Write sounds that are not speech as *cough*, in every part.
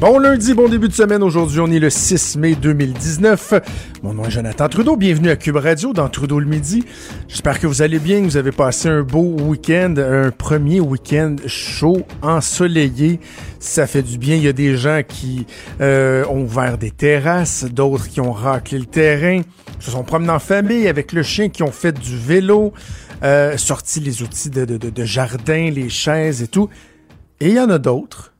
Bon lundi, bon début de semaine. Aujourd'hui, on est le 6 mai 2019. Mon nom est Jonathan Trudeau. Bienvenue à Cube Radio dans Trudeau le midi. J'espère que vous allez bien, que vous avez passé un beau week-end, un premier week-end chaud, ensoleillé. Ça fait du bien. Il y a des gens qui euh, ont ouvert des terrasses, d'autres qui ont raclé le terrain, se sont promenés en famille avec le chien, qui ont fait du vélo, euh, sorti les outils de, de, de jardin, les chaises et tout. Et il y en a d'autres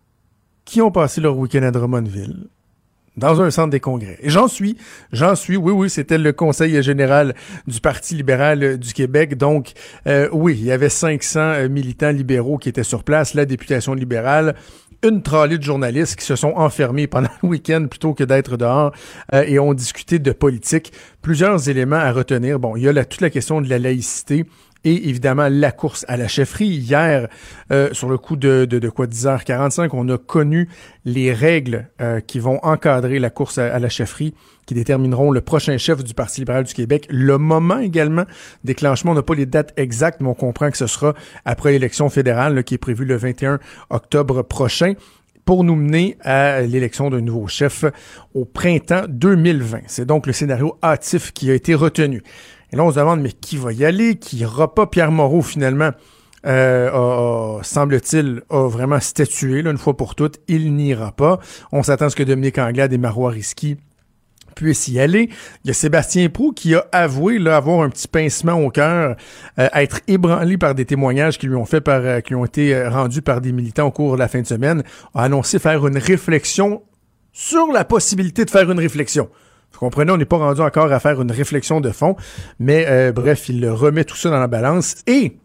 qui ont passé leur week-end à Drummondville dans un centre des congrès. Et j'en suis, j'en suis, oui, oui, c'était le conseil général du Parti libéral du Québec. Donc, euh, oui, il y avait 500 euh, militants libéraux qui étaient sur place, la députation libérale, une trolley de journalistes qui se sont enfermés pendant le week-end plutôt que d'être dehors euh, et ont discuté de politique. Plusieurs éléments à retenir. Bon, il y a toute la question de la laïcité et évidemment la course à la chefferie. Hier, euh, sur le coup de, quoi 10h45, on a connu les règles euh, qui vont encadrer la course à, la chefferie, qui détermineront le prochain chef du Parti libéral du Québec. Le moment également déclenchement, on n'a pas les dates exactes, mais on comprend que ce sera après l'élection fédérale qui est prévue le 21 octobre prochain pour nous mener à l'élection d'un nouveau chef au printemps 2020. C'est donc le scénario hâtif qui a été retenu. Et là, on se demande, mais qui va y aller? Qui ira pas? Pierre Moreau, finalement, euh, semble-t-il, a vraiment statué, là, une fois pour toutes. Il n'ira pas. On s'attend à ce que Dominique Anglade et Marois Risky puissent y aller. Il y a Sébastien Prou qui a avoué là, avoir un petit pincement au cœur, euh, être ébranlé par des témoignages qui lui ont fait par, euh, qui ont été euh, rendus par des militants au cours de la fin de semaine, a annoncé faire une réflexion sur la possibilité de faire une réflexion. Vous comprenez, on n'est pas rendu encore à faire une réflexion de fond, mais euh, bref, il remet tout ça dans la balance et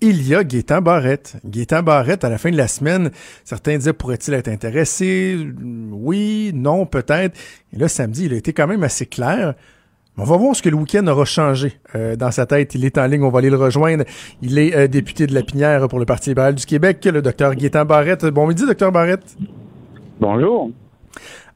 il y a Gaétan Barrette. Gaétan Barrette, à la fin de la semaine, certains disaient pourrait-il être intéressé? Oui, non, peut-être. Et là, samedi, il a été quand même assez clair. On va voir ce que le week-end aura changé euh, dans sa tête. Il est en ligne, on va aller le rejoindre. Il est euh, député de la Pinière pour le Parti libéral du Québec, le docteur Gaétan Barrette. Bon midi, docteur Barrette. Bonjour.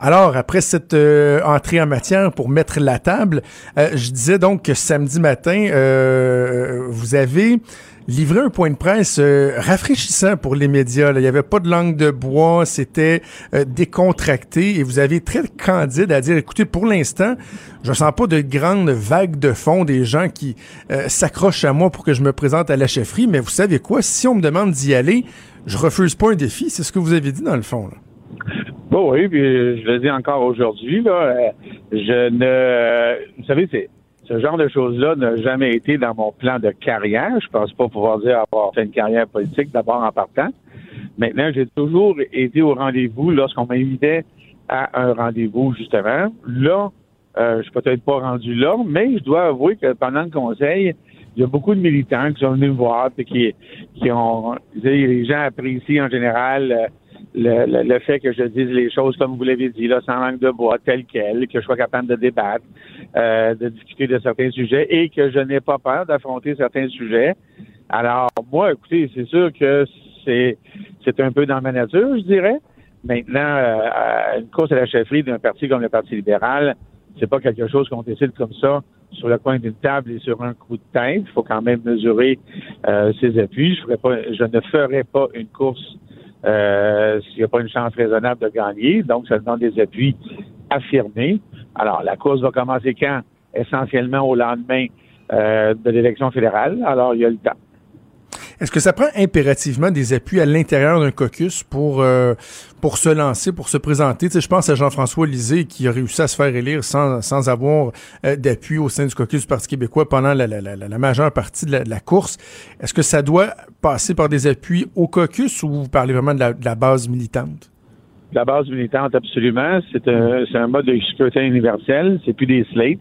Alors, après cette euh, entrée en matière pour mettre la table, euh, je disais donc que samedi matin, euh, vous avez livré un point de presse rafraîchissant pour les médias. Il n'y avait pas de langue de bois, c'était décontracté et vous avez très candide à dire, écoutez, pour l'instant, je sens pas de grandes vagues de fond des gens qui s'accrochent à moi pour que je me présente à la chefferie, mais vous savez quoi, si on me demande d'y aller, je refuse pas un défi. C'est ce que vous avez dit dans le fond. Là. Bon, oui, puis je le dis encore aujourd'hui, là, euh, je ne, vous savez, c'est, ce genre de choses-là n'a jamais été dans mon plan de carrière. Je pense pas pouvoir dire avoir fait une carrière politique d'abord en partant. Maintenant, j'ai toujours été au rendez-vous lorsqu'on m'invitait à un rendez-vous, justement. Là, euh, je suis peut-être pas rendu là, mais je dois avouer que pendant le conseil, il y a beaucoup de militants qui sont venus me voir et qui, qui ont, les gens apprécient en général euh, le, le, fait que je dise les choses comme vous l'avez dit, là, sans langue de bois, tel quel, que je sois capable de débattre, euh, de discuter de certains sujets et que je n'ai pas peur d'affronter certains sujets. Alors, moi, écoutez, c'est sûr que c'est c'est un peu dans ma nature, je dirais. Maintenant, euh, une course à la chefferie d'un parti comme le Parti libéral, c'est pas quelque chose qu'on décide comme ça sur le coin d'une table et sur un coup de tête. Il faut quand même mesurer euh, ses appuis. Je, ferai pas, je ne ferai pas une course euh, s'il n'y a pas une chance raisonnable de gagner. Donc, ça demande des appuis affirmés. Alors, la course va commencer quand? Essentiellement au lendemain euh, de l'élection fédérale. Alors, il y a le temps. Est-ce que ça prend impérativement des appuis à l'intérieur d'un caucus pour euh, pour se lancer, pour se présenter? Tu sais, je pense à Jean-François Lisée qui a réussi à se faire élire sans, sans avoir euh, d'appui au sein du caucus du Parti québécois pendant la, la, la, la majeure partie de la, course. Est-ce que ça doit passer par des appuis au caucus ou vous parlez vraiment de la, de base militante? La base militante, absolument. C'est un, un mode de scrutin universel. C'est plus des slates.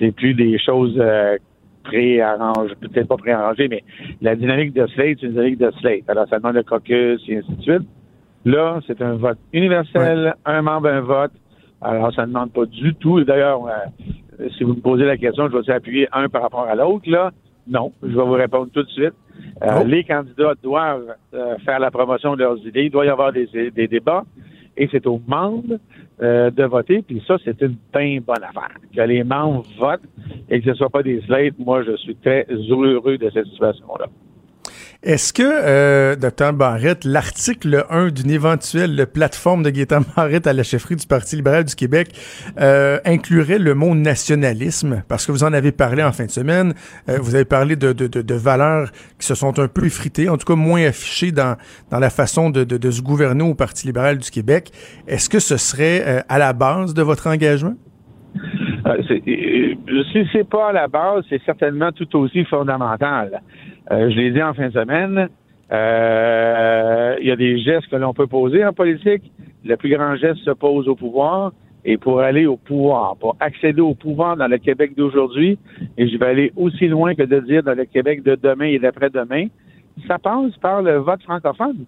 C'est plus des choses euh, préarrangé, peut-être pas préarrangé, mais la dynamique de Slate, c'est une dynamique de Slate. Alors, ça demande le caucus et ainsi de suite. Là, c'est un vote universel, un membre, un vote. Alors, ça ne demande pas du tout. D'ailleurs, euh, si vous me posez la question, je vais appuyer un par rapport à l'autre, là. Non, je vais vous répondre tout de suite. Euh, Oh. Les candidats doivent euh, faire la promotion de leurs idées. Il doit y avoir des, des débats. Et c'est aux membres euh, de voter. Puis ça, c'est une bien bonne affaire. Que les membres votent et que ce ne soit pas des slates. Moi, je suis très heureux de cette situation-là. Est-ce que, euh, Dr. Barrette, l'article 1 d'une éventuelle plateforme de Gaétan Barrette à la chefferie du Parti libéral du Québec euh, inclurait le mot nationalisme? Parce que vous en avez parlé en fin de semaine. Euh, vous avez parlé de, de, de, de, valeurs qui se sont un peu effritées, en tout cas moins affichées dans, dans la façon de, de, se gouverner au Parti libéral du Québec. Est-ce que ce serait euh, à la base de votre engagement? Euh, euh, si c'est pas à la base, c'est certainement tout aussi fondamental. Euh, je l'ai dit en fin de semaine, euh, il y a des gestes que l'on peut poser en politique. Le plus grand geste se pose au pouvoir. Et pour aller au pouvoir, pour accéder au pouvoir dans le Québec d'aujourd'hui, et je vais aller aussi loin que de dire dans le Québec de demain et d'après-demain, ça passe par le vote francophone.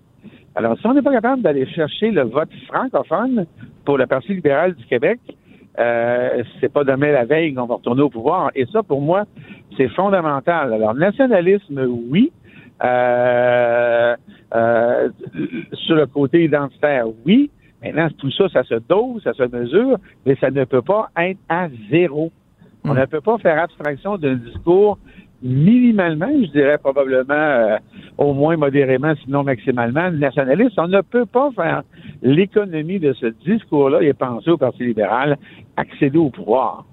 Alors, si on n'est pas capable d'aller chercher le vote francophone pour le Parti libéral du Québec, euh, c'est pas demain la veille qu'on va retourner au pouvoir. Et ça, pour moi, c'est fondamental. Alors, nationalisme, oui. Euh, euh, sur le côté identitaire, oui. Maintenant, tout ça, ça se dose, ça se mesure, mais ça ne peut pas être à zéro. On ne peut pas faire abstraction d'un discours minimalement, je dirais probablement euh, au moins modérément, sinon maximalement, nationaliste. On ne peut pas faire l'économie de ce discours-là et penser au Parti libéral accéder au pouvoir.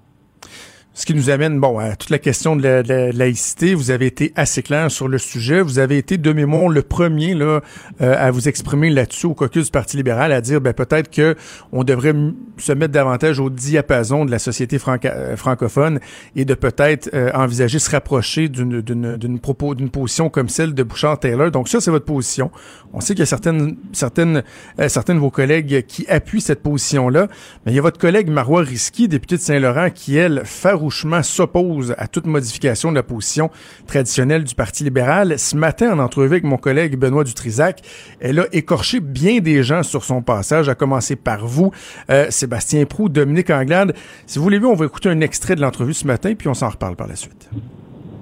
Ce qui nous amène, bon, à toute la question de la, de la laïcité. Vous avez été assez clair sur le sujet. Vous avez été, de mémoire, le premier là euh, à vous exprimer là-dessus au caucus du Parti libéral, à dire, ben peut-être que on devrait se mettre davantage au diapason de la société euh, francophone et de peut-être euh, envisager se rapprocher d'une d'une d'une propos d'une position comme celle de Bouchard Taylor. Donc ça, c'est votre position. On sait qu'il y a certaines certaines euh, certains de vos collègues qui appuient cette position-là, mais il y a votre collègue Marois Risky, député de Saint-Laurent, qui elle s'oppose à toute modification de la position traditionnelle du Parti libéral. Ce matin, en entrevue avec mon collègue Benoît Dutrisac, elle a écorché bien des gens sur son passage, à commencer par vous, euh, Sébastien Prou, Dominique Anglade. Si vous voulez bien, on va écouter un extrait de l'entrevue ce matin, puis on s'en reparle par la suite.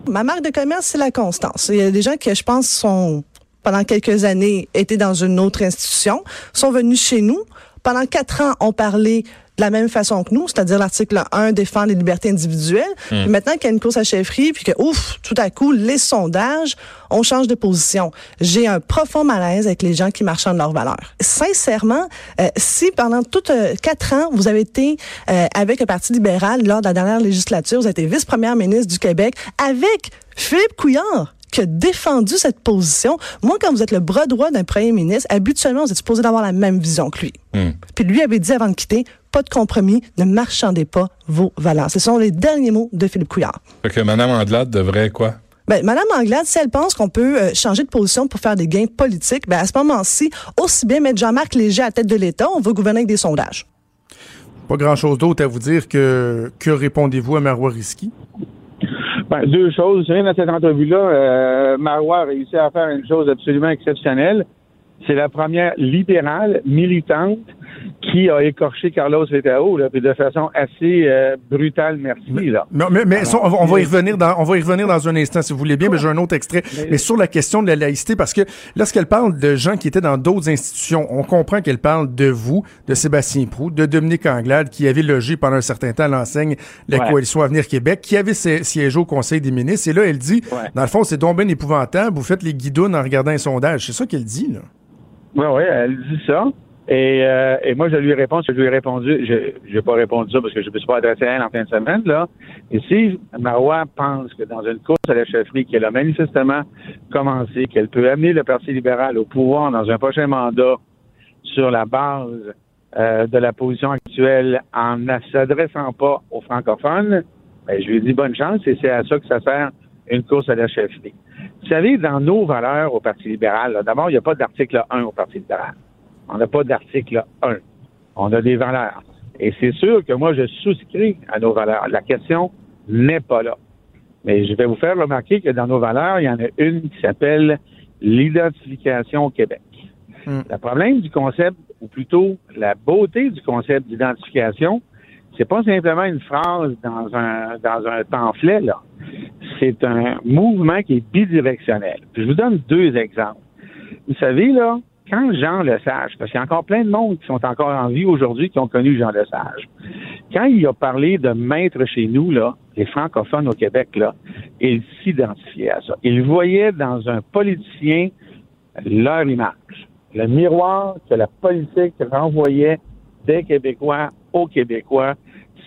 Ma marque de commerce, c'est la constance. Il y a des gens qui, je pense, sont pendant quelques années étaient dans une autre institution, sont venus chez nous. Pendant quatre ans, ont parlé de la même façon que nous, c'est-à-dire l'article 1 défend les libertés individuelles. Puis maintenant qu'il y a une course à chefferie, puis que, ouf, tout à coup, les sondages, on change de position. J'ai un profond malaise avec les gens qui marchandent leurs valeurs. Sincèrement, euh, si pendant toutes euh, quatre ans, vous avez été euh, avec le Parti libéral lors de la dernière législature, vous avez été vice-première ministre du Québec avec Philippe Couillard, qui a défendu cette position. Moi, quand vous êtes le bras droit d'un premier ministre, habituellement, vous êtes supposé d'avoir la même vision que lui. Puis lui avait dit avant de quitter, pas de compromis, ne marchandez pas vos valeurs. Ce sont les derniers mots de Philippe Couillard. Fait que Mme Anglade devrait quoi? Ben, Madame Anglade, si elle pense qu'on peut euh, changer de position pour faire des gains politiques, ben, à ce moment-ci, aussi bien mettre Jean-Marc Léger à la tête de l'État, on va gouverner avec des sondages. Pas grand-chose d'autre à vous dire que que répondez-vous à Marois Risky? Ben, deux choses. Vous savez, dans cette entrevue-là, euh, Marois a réussi à faire une chose absolument exceptionnelle. C'est la première libérale militante qui a écorché Carlos là, puis de façon assez euh, brutale, merci. Là. Mais, mais, mais Alors, ça, on, va, on va y revenir dans, on va y revenir dans un instant, si vous voulez bien, mais j'ai un autre extrait. Mais- Mais sur la question de la laïcité, parce que lorsqu'elle parle de gens qui étaient dans d'autres institutions, on comprend qu'elle parle de vous, de Sébastien Prou, de Dominique Anglade, qui avait logé pendant un certain temps à l'enseigne la Ouais. Coalition Avenir Québec, qui avait si- siégé au Conseil des ministres. Et là, elle dit, Ouais. dans le fond, c'est donc bien épouvantable, vous faites les guidounes en regardant un sondage. C'est ça qu'elle dit, là. Oui, oui, elle dit ça. Et, euh, et moi, je lui réponds, je lui ai répondu, je n'ai pas répondu ça parce que je ne me suis pas adressé à elle en fin de semaine, là. Et si Marois pense que dans une course à la chefferie qu'elle a manifestement commencé, qu'elle peut amener le Parti libéral au pouvoir dans un prochain mandat sur la base euh, de la position actuelle en ne s'adressant pas aux francophones, ben, je lui dit bonne chance et c'est à ça que ça sert une course à la chefferie. Vous savez, dans nos valeurs au Parti libéral, d'abord, il n'y a pas d'article 1 au Parti libéral. On n'a pas d'article 1. On a des valeurs. Et c'est sûr que moi, je souscris à nos valeurs. La question n'est pas là. Mais je vais vous faire remarquer que dans nos valeurs, il y en a une qui s'appelle l'identification au Québec. Hmm. Le problème du concept, ou plutôt la beauté du concept d'identification, c'est pas simplement une phrase dans un dans un pamphlet, là. C'est un mouvement qui est bidirectionnel. Puis je vous donne deux exemples. Vous savez, là, quand Jean Lesage, parce qu'il y a encore plein de monde qui sont encore en vie aujourd'hui qui ont connu Jean Lesage, quand il a parlé de maître chez nous, là, les francophones au Québec, là, il s'identifiait à ça. Il voyait dans un politicien leur image, le miroir que la politique renvoyait des Québécois aux Québécois,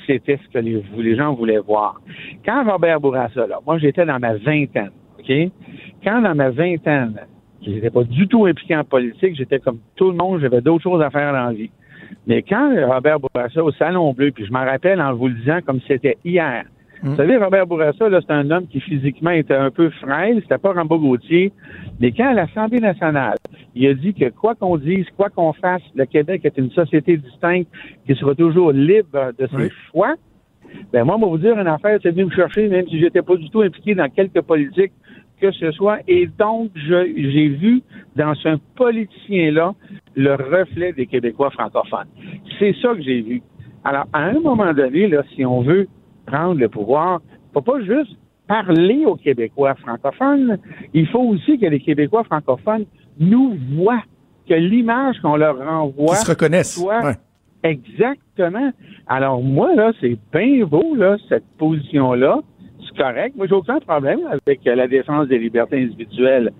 c'était ce que les, les gens voulaient voir. Quand Robert Bourassa, là, moi j'étais dans ma vingtaine, OK? Quand dans ma vingtaine, je n'étais pas du tout impliqué en politique, j'étais comme tout le monde, j'avais d'autres choses à faire dans la vie. Mais quand Robert Bourassa au Salon Bleu, puis je m'en rappelle en vous le disant comme c'était hier, vous savez, Robert Bourassa, là, c'est un homme qui physiquement était un peu frêle, c'était pas Rambo Gauthier, mais quand à l'Assemblée nationale, il a dit que quoi qu'on dise, quoi qu'on fasse, le Québec est une société distincte qui sera toujours libre de ses Oui. choix, ben moi, on va vous dire une affaire, c'est venu me chercher, même si j'étais pas du tout impliqué dans quelque politique que ce soit. Et donc, j'ai vu dans ce politicien-là le reflet des Québécois francophones. C'est ça que j'ai vu. Alors, à un moment donné, là, si on veut prendre le pouvoir, faut pas juste parler aux Québécois francophones, il faut aussi que les Québécois francophones nous voient, que l'image qu'on leur renvoie se reconnaissent. soit Ouais. Exactement. Alors moi, là, c'est bien beau, là, cette position-là. C'est correct. Moi, j'ai aucun problème avec euh, la défense des libertés individuelles.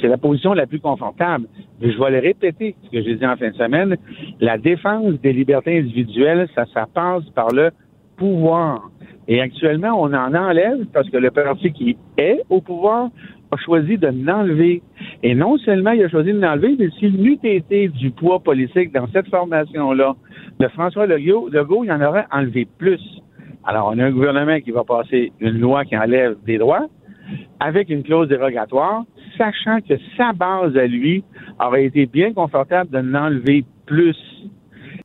C'est la position la plus confortable. Mais je vais le répéter, ce que j'ai dit en fin de semaine. La défense des libertés individuelles, ça, ça passe par le pouvoir. Et actuellement, on en enlève parce que le parti qui est au pouvoir a choisi de l'enlever. Et non seulement il a choisi de l'enlever, mais s'il n'eût été du poids politique dans cette formation-là de François Legault, Legault, il en aurait enlevé plus. Alors, on a un gouvernement qui va passer une loi qui enlève des droits avec une clause dérogatoire, sachant que sa base à lui aurait été bien confortable de l'enlever plus.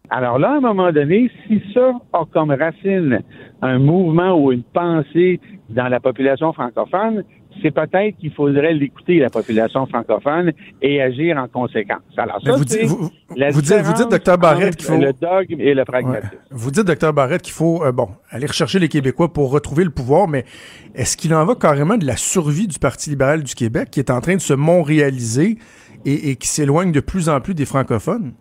Alors là, à un moment donné, si ça a comme racine un mouvement ou une pensée dans la population francophone, c'est peut-être qu'il faudrait l'écouter, la population francophone, et agir en conséquence. Alors ça, vous, dites- vous, la vous dites, vous Barrette, entre qu'il faut. le dogme et le Ouais. pragmatisme. Vous dites, docteur Barrette, qu'il faut euh, bon aller rechercher les Québécois pour retrouver le pouvoir, mais est-ce qu'il en va carrément de la survie du Parti libéral du Québec qui est en train de se montréaliser et, et qui s'éloigne de plus en plus des francophones?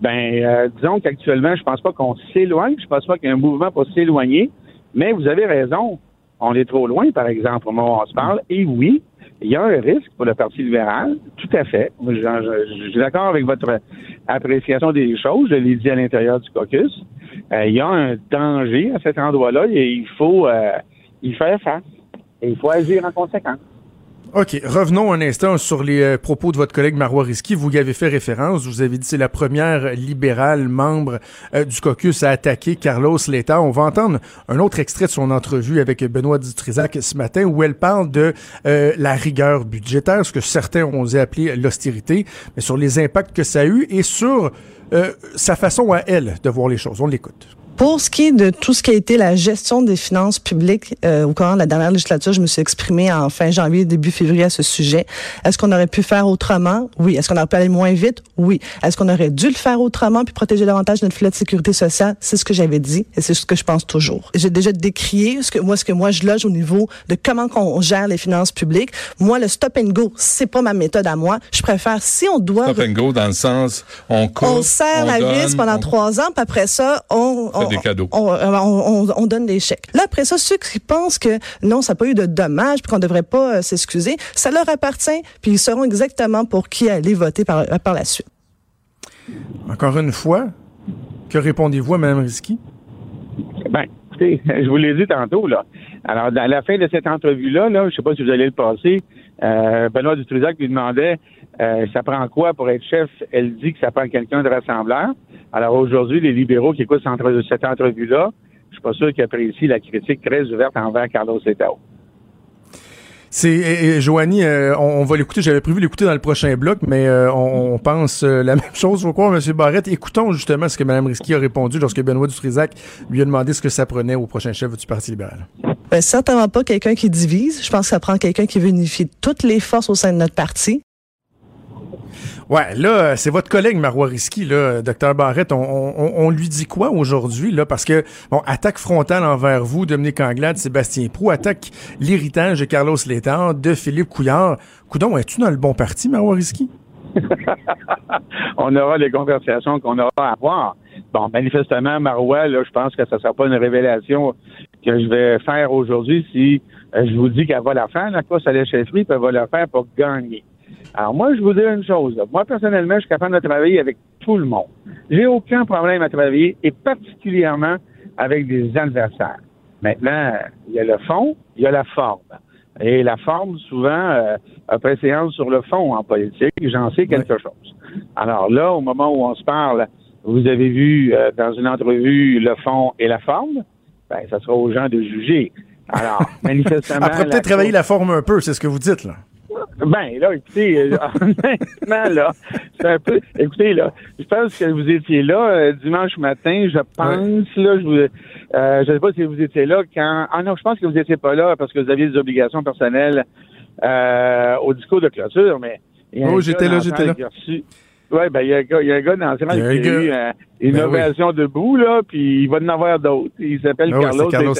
Ben, euh, disons qu'actuellement, je pense pas qu'on s'éloigne. Je pense pas qu'il y a un mouvement pour s'éloigner. Mais vous avez raison. On est trop loin, par exemple, au moment où on se parle. Et oui, il y a un risque pour le Parti libéral. Tout à fait. Je suis d'accord avec votre appréciation des choses. Je l'ai dit à l'intérieur du caucus. Euh, il y a un danger à cet endroit-là et il faut euh, y faire face. Et il faut agir en conséquence. OK, revenons un instant sur les euh, propos de votre collègue Marois Risky. Vous y avez fait référence. Vous avez dit c'est la première libérale membre euh, du caucus à attaquer Carlos Leta. On va entendre un autre extrait de son entrevue avec Benoît Dutrisac ce matin où elle parle de euh, la rigueur budgétaire, ce que certains ont osé appeler l'austérité, mais sur les impacts que ça a eu et sur sa façon à elle de voir les choses. On l'écoute. Pour ce qui est de tout ce qui a été la gestion des finances publiques euh, au cours de la dernière législature, je me suis exprimée en fin janvier, début février à ce sujet. Est-ce qu'on aurait pu faire autrement? Oui. Est-ce qu'on aurait pu aller moins vite? Oui. Est-ce qu'on aurait dû le faire autrement puis protéger davantage notre filet de sécurité sociale? C'est ce que j'avais dit et c'est ce que je pense toujours. J'ai déjà décrié ce que moi, ce que moi je loge au niveau de comment qu'on gère les finances publiques. Moi, le stop and go, c'est pas ma méthode à moi. Je préfère, si on doit Stop and go dans le sens, on coupe, on serre la donne, vis pendant on- trois ans, puis après ça, on, on, des cadeaux. on, on- on- on donne des chèques. Là, après ça, ceux qui pensent que non, ça n'a pas eu de dommages, puis qu'on devrait pas euh, s'excuser, ça leur appartient, puis ils sauront exactement pour qui aller voter par, euh, par la suite. Encore une fois, que répondez-vous à Mme Risky? Ben, écoutez, *laughs* je vous l'ai dit tantôt, là. Alors, à la fin de cette entrevue-là, là, je sais pas si vous allez le passer, euh, Benoît Dutrisac lui demandait euh, ça prend quoi pour être chef? Elle dit que ça prend quelqu'un de rassembleur. Alors aujourd'hui, les libéraux qui écoutent cette entre- cette entrevue-là, je suis pas sûr qu'ils apprécient la critique très ouverte envers Carlos Letao. C'est Joanie, euh, on, va l'écouter. J'avais prévu l'écouter dans le prochain bloc, mais euh, on, pense euh, la *laughs* même chose. Faut croire, M. Barrette. Écoutons justement ce que Mme Risky a répondu lorsque Benoît Dutrisac lui a demandé ce que ça prenait au prochain chef du Parti libéral. Ben, certainement pas quelqu'un qui divise. Je pense que ça prend quelqu'un qui veut unifier toutes les forces au sein de notre parti. Ouais, là, c'est votre collègue Marois Risky, là, docteur Barrette. On, on, on, lui dit quoi aujourd'hui, là? Parce que, bon, attaque frontale envers vous, Dominique Anglade, Sébastien Prou, attaque l'héritage de Carlos Létard, de Philippe Couillard. Coudon, es-tu dans le bon parti, Marois Risky? *laughs* on aura les conversations qu'on aura à avoir. Bon, manifestement, Marois, là, je pense que ça ne sera pas une révélation que je vais faire aujourd'hui si euh, je vous dis qu'elle va la faire, la course à la chefferie, puis elle va la faire pour gagner. Alors moi, je vous dis une chose. Moi, personnellement, je suis capable de travailler avec tout le monde. J'ai aucun problème à travailler, et particulièrement avec des adversaires. Maintenant, il y a le fond, il y a la forme. Et la forme, souvent, euh, a préséance sur le fond en politique. J'en sais quelque chose. Alors là, au moment où on se parle, vous avez vu euh, dans une entrevue le fond et la forme. Ben, ça sera aux gens de juger. Alors, *laughs* manifestement. Après, peut-être travailler la forme un peu, c'est ce que vous dites, là. Ben, là, écoutez, euh, *laughs* honnêtement, là, c'est un peu. Écoutez, là, je pense que vous étiez là euh, dimanche matin, je pense, là, je vous. Euh, je sais pas si vous étiez là quand. Ah non, je pense que vous étiez pas là parce que vous aviez des obligations personnelles euh, au discours de clôture, mais. Oh, j'étais là, j'étais là. Oui, ben, il y, a un gars, il y a un gars dans le qui a eu euh, une ben ovation debout, là, puis il va en avoir d'autres. Il s'appelle ben Carlos, Carlos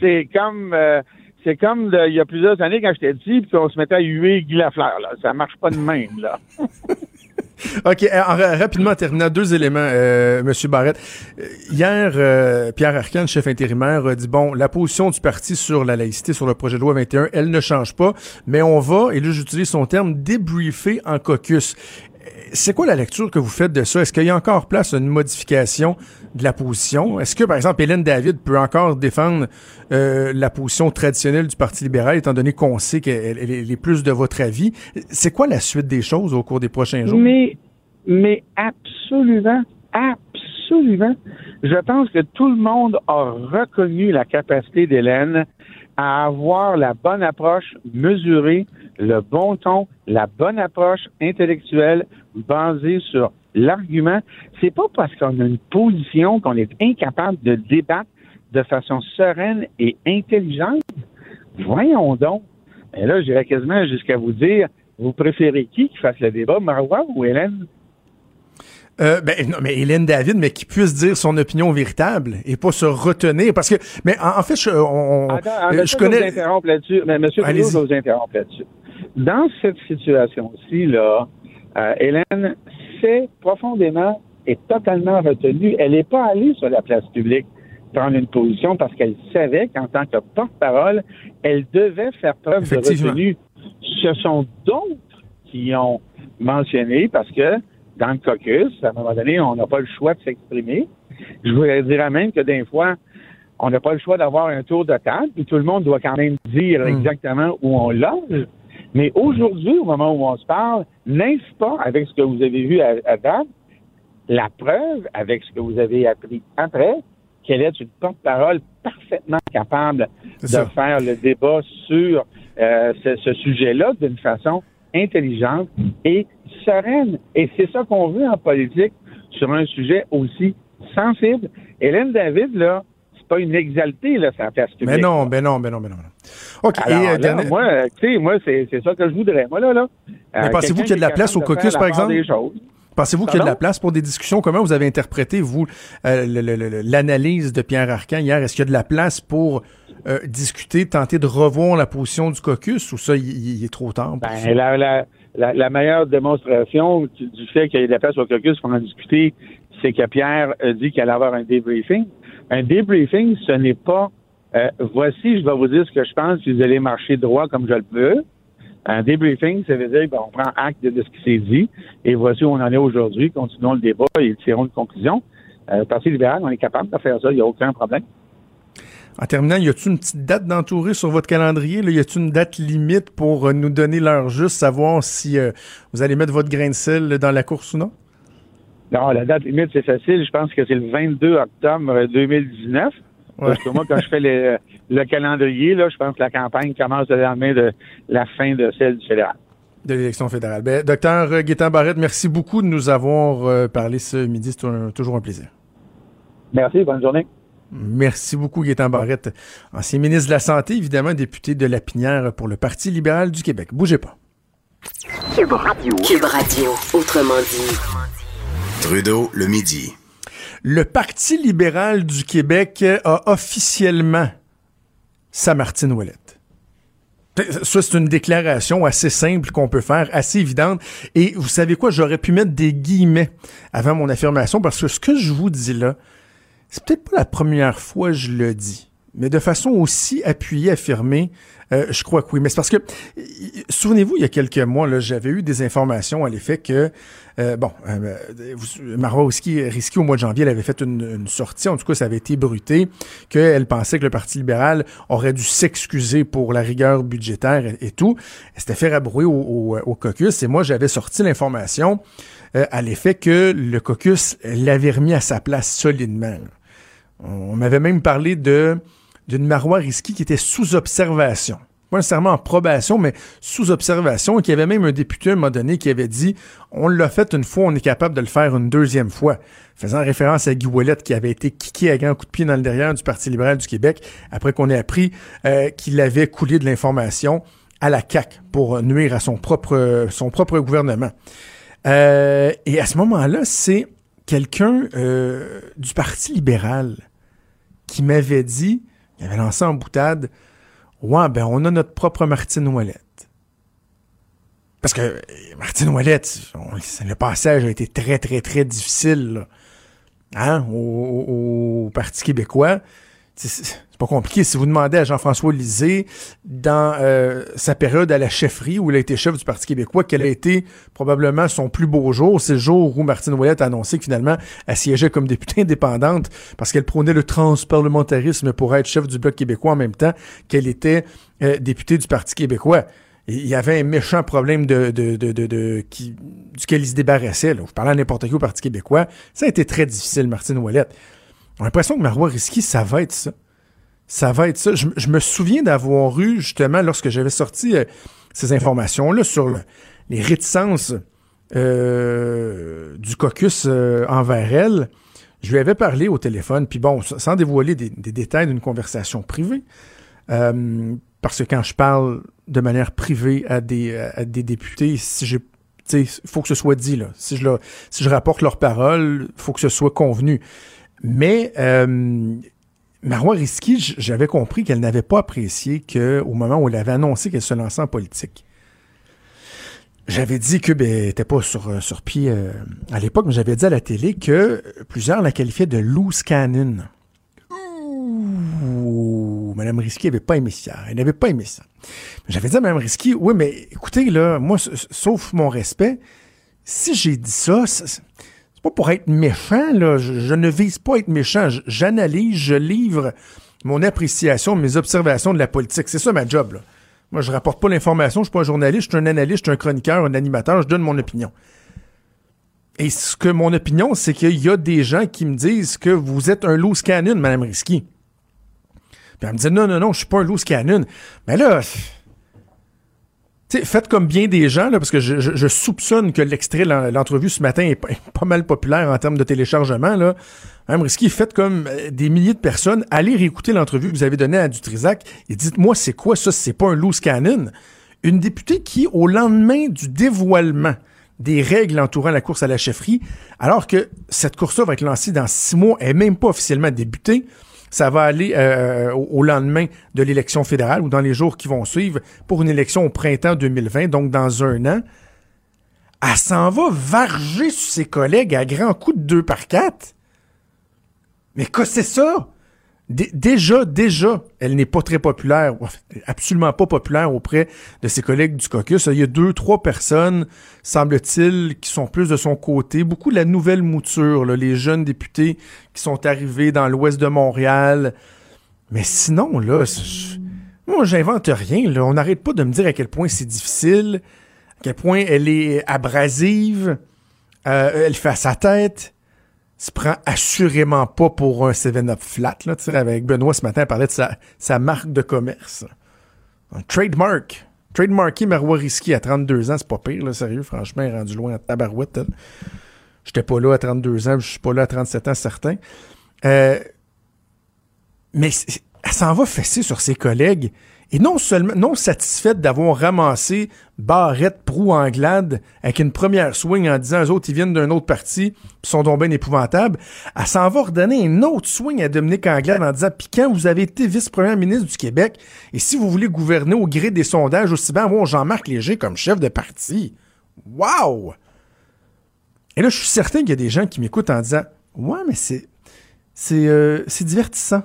C'est comme, euh, c'est comme il y a plusieurs années quand j'étais petit, puis qu'on se mettait à huer Guy Lafleur, là. Ça marche pas de même, là. *laughs* OK. Euh, rapidement, en terminant, deux éléments, euh, M. Barrette. Hier, euh, Pierre Arcan, chef intérimaire, a dit, bon, la position du parti sur la laïcité, sur le projet de loi 21, elle ne change pas, mais on va, et là j'utilise son terme, débriefer en caucus. C'est quoi la lecture que vous faites de ça? Est-ce qu'il y a encore place à une modification de la position? Est-ce que, par exemple, Hélène David peut encore défendre euh, la position traditionnelle du Parti libéral, étant donné qu'on sait qu'elle est plus de votre avis? C'est quoi la suite des choses au cours des prochains jours? Mais, mais absolument, absolument. Je pense que tout le monde a reconnu la capacité d'Hélène à avoir la bonne approche mesurée, le bon ton, la bonne approche intellectuelle basée sur l'argument. C'est pas parce qu'on a une position qu'on est incapable de débattre de façon sereine et intelligente. Voyons donc. Et là, j'irais quasiment jusqu'à vous dire, vous préférez qui qui fasse le débat, Marois ou Hélène? Euh, ben non, mais Hélène David, mais qui puisse dire son opinion véritable et pas se retenir, parce que, mais en, fait, je, on, je connais. Vous interrompre là-dessus, mais Monsieur Trudeau, je vous interrompre là-dessus. Dans cette situation-ci là, euh, Hélène s'est profondément et totalement retenue. Elle n'est pas allée sur la place publique prendre une position parce qu'elle savait qu'en tant que porte-parole, elle devait faire preuve de retenue. Ce sont d'autres qui ont mentionné parce que dans le caucus. À un moment donné, on n'a pas le choix de s'exprimer. Je voudrais dire même que des fois, on n'a pas le choix d'avoir un tour de table, puis tout le monde doit quand même dire hmm. exactement où on loge. Mais aujourd'hui, au moment où on se parle, n'est-ce pas, avec ce que vous avez vu à, à date, la preuve, avec ce que vous avez appris après, qu'elle est une porte-parole parfaitement capable de faire le débat sur euh, ce, ce sujet-là d'une façon intelligente et sereine. Et c'est ça qu'on veut en politique sur un sujet aussi sensible. Hélène David, là, c'est pas une exaltée, là, sa place publique. Mais non, mais non, mais non, mais non. OK. Alors, et, moi, tu sais, moi, c'est, ça que je voudrais. Moi, là, là. Mais pensez-vous qu'il y a de la place au caucus, par exemple? Pensez-vous qu'il y a de la place pour des discussions? Comment vous avez interprété, vous, euh, l'analyse de Pierre Arcan hier? Est-ce qu'il y a de la place pour euh, discuter, tenter de revoir la position du caucus ou ça, il, est trop tard? Ben, la, la, la, meilleure démonstration du fait qu'il y a de la place au caucus pour en discuter, c'est que Pierre a dit qu'il allait avoir un débriefing. Un débriefing, ce n'est pas euh, voici, je vais vous dire ce que je pense, si vous allez marcher droit comme je le veux. Un débriefing, ça veut dire qu'on prend acte de, ce qui s'est dit et voici où on en est aujourd'hui. Continuons le débat et tirons une conclusion. Euh, Parti libéral, on est capable de faire ça, il n'y a aucun problème. En terminant, y a-t-il une petite date d'entourer sur votre calendrier? Y a-t-il une date limite pour euh, nous donner l'heure juste, savoir si euh, vous allez mettre votre grain de sel dans la course ou non? Non, la date limite, c'est facile. Je pense que c'est le 22 octobre 2019. Parce que moi, quand je fais le calendrier, là, je pense que la campagne commence le lendemain de la fin de celle du fédéral. De l'élection fédérale. Ben, docteur Guétin Barrette, merci beaucoup de nous avoir euh, parlé ce midi. C'est toujours un plaisir. Merci. Bonne journée. Merci beaucoup, Gaétan Barrette, ancien ministre de la Santé, évidemment député de la Pinière pour le Parti libéral du Québec. Bougez pas. Cube Radio. Cube Radio, autrement dit. Trudeau, le midi. Le Parti libéral du Québec a officiellement sa Martine Ouellette. Ça, c'est une déclaration assez simple qu'on peut faire, assez évidente. Et vous savez quoi, j'aurais pu mettre des guillemets avant mon affirmation parce que ce que je vous dis là, c'est peut-être pas la première fois que je le dis, mais de façon aussi appuyée, affirmée, euh, je crois que oui. Mais c'est parce que, souvenez-vous, il y a quelques mois, j'avais eu des informations à l'effet que, euh, bon, euh, Marois Risky, au mois de janvier, elle avait fait une, sortie, en tout cas, ça avait été bruté, qu'elle pensait que le Parti libéral aurait dû s'excuser pour la rigueur budgétaire et, tout. Elle s'était fait rabrouer au, au, caucus et moi, j'avais sorti l'information à l'effet que le caucus l'avait remis à sa place solidement. On m'avait même parlé de d'une Marois Risky qui était sous observation. Pas nécessairement en probation, mais sous observation, et qu'il y avait même un député à un moment donné qui avait dit on l'a fait une fois, on est capable de le faire une deuxième fois. Faisant référence à Guy Ouellet qui avait été kické à grands coups de pied dans le derrière du Parti libéral du Québec, après qu'on ait appris euh, qu'il avait coulé de l'information à la CAC pour nuire à son propre, propre gouvernement. Euh, et à ce moment-là, c'est quelqu'un euh, du Parti libéral qui m'avait dit il avait lancé en boutade Ouais, ben, on a notre propre Martine Ouellette. Parce que euh, Martine Ouellette, le passage a été très, très, très difficile hein, au, Parti québécois c'est pas compliqué. Si vous demandez à Jean-François Lisée, dans euh, sa période à la chefferie, où il a été chef du Parti québécois, quel a été probablement son plus beau jour, c'est le jour où Martine Ouellet a annoncé que finalement, elle siégeait comme députée indépendante parce qu'elle prônait le transparlementarisme pour être chef du Bloc québécois en même temps qu'elle était euh, députée du Parti québécois. il y avait un méchant problème de, de, de, de, qui, duquel il se débarrassait. Là. Je parlais à n'importe qui au Parti québécois. Ça a été très difficile, Martine Ouellette. On a l'impression que Marois Risky, ça va être ça. Ça va être ça. Je, me souviens d'avoir eu, justement, lorsque j'avais sorti euh, ces informations-là sur les réticences euh, du caucus euh, envers elle, je lui avais parlé au téléphone, puis bon, sans dévoiler des, détails d'une conversation privée, parce que quand je parle de manière privée à des, à des députés, si j'ai il faut que ce soit dit, là. Si je, si je rapporte leurs paroles, il faut que ce soit convenu. Mais Marois Risky, j'avais compris qu'elle n'avait pas apprécié qu'au moment où elle avait annoncé qu'elle se lançait en politique, j'avais dit que ben, n'était pas sur, euh, pied euh, à l'époque, mais j'avais dit à la télé que plusieurs la qualifiaient de loose cannon. Ouh, Mme Risky n'avait pas aimé ça. Elle n'avait pas aimé ça. J'avais dit à Mme Risky, oui, mais écoutez, là, moi, sauf mon respect, si j'ai dit ça, pas pour être méchant, là. Je, ne vise pas à être méchant. J'analyse, je livre mon appréciation, mes observations de la politique. C'est ça ma job, là. Moi, je rapporte pas l'information, je suis pas un journaliste, je suis un analyste, je suis un chroniqueur, un animateur, je donne mon opinion. Et ce que mon opinion, c'est qu'il y a des gens qui me disent que vous êtes un loose cannon, Mme Risky. Puis elle me dit non, non, non, je suis pas un loose cannon. Mais là, faites comme bien des gens, là, parce que je, soupçonne que l'extrait l'entrevue ce matin est pas, mal populaire en termes de téléchargement. Là. Même risqué, faites comme euh, des milliers de personnes, allez réécouter l'entrevue que vous avez donnée à Dutrisac et dites-moi c'est quoi ça, c'est pas un loose cannon. Une députée qui, au lendemain du dévoilement des règles entourant la course à la chefferie, alors que cette course-là va être lancée dans six mois, et même pas officiellement débutée, ça va aller euh, au lendemain de l'élection fédérale ou dans les jours qui vont suivre pour une élection au printemps 2020, donc dans un an. Elle s'en va varger sur ses collègues à grands coups de deux par quatre. Mais que c'est ça? Déjà, déjà, elle n'est pas très populaire, absolument pas populaire auprès de ses collègues du caucus. Il y a deux, trois personnes, semble-t-il, qui sont plus de son côté. Beaucoup de la nouvelle mouture, les jeunes députés qui sont arrivés dans l'ouest de Montréal. Mais sinon, là, moi, j'invente rien. Là. On n'arrête pas de me dire à quel point c'est difficile, à quel point elle est abrasive, euh, elle fait sa tête se prend assurément pas pour un 7-Up flat. Là, avec Benoît ce matin, il parlait de sa, marque de commerce. Un trademark. Trademarké Marois Risky à 32 ans, c'est pas pire, là, sérieux, franchement, il est rendu loin à tabarouette. J'étais pas là à 32 ans, je suis pas là à 37 ans, certain. Euh, mais elle s'en va fesser sur ses collègues Et non seulement, non satisfaite d'avoir ramassé Barrette, Prou, Anglade avec une première swing en disant, eux autres, ils viennent d'un autre parti, puis sont donc bien épouvantables, elle s'en va redonner une autre swing à Dominique Anglade en disant, puis quand vous avez été vice-premier ministre du Québec, et si vous voulez gouverner au gré des sondages, aussi bien avoir Jean-Marc Léger comme chef de parti. Wow! Et là, je suis certain qu'il y a des gens qui m'écoutent en disant, ouais, mais c'est, c'est, euh, c'est divertissant.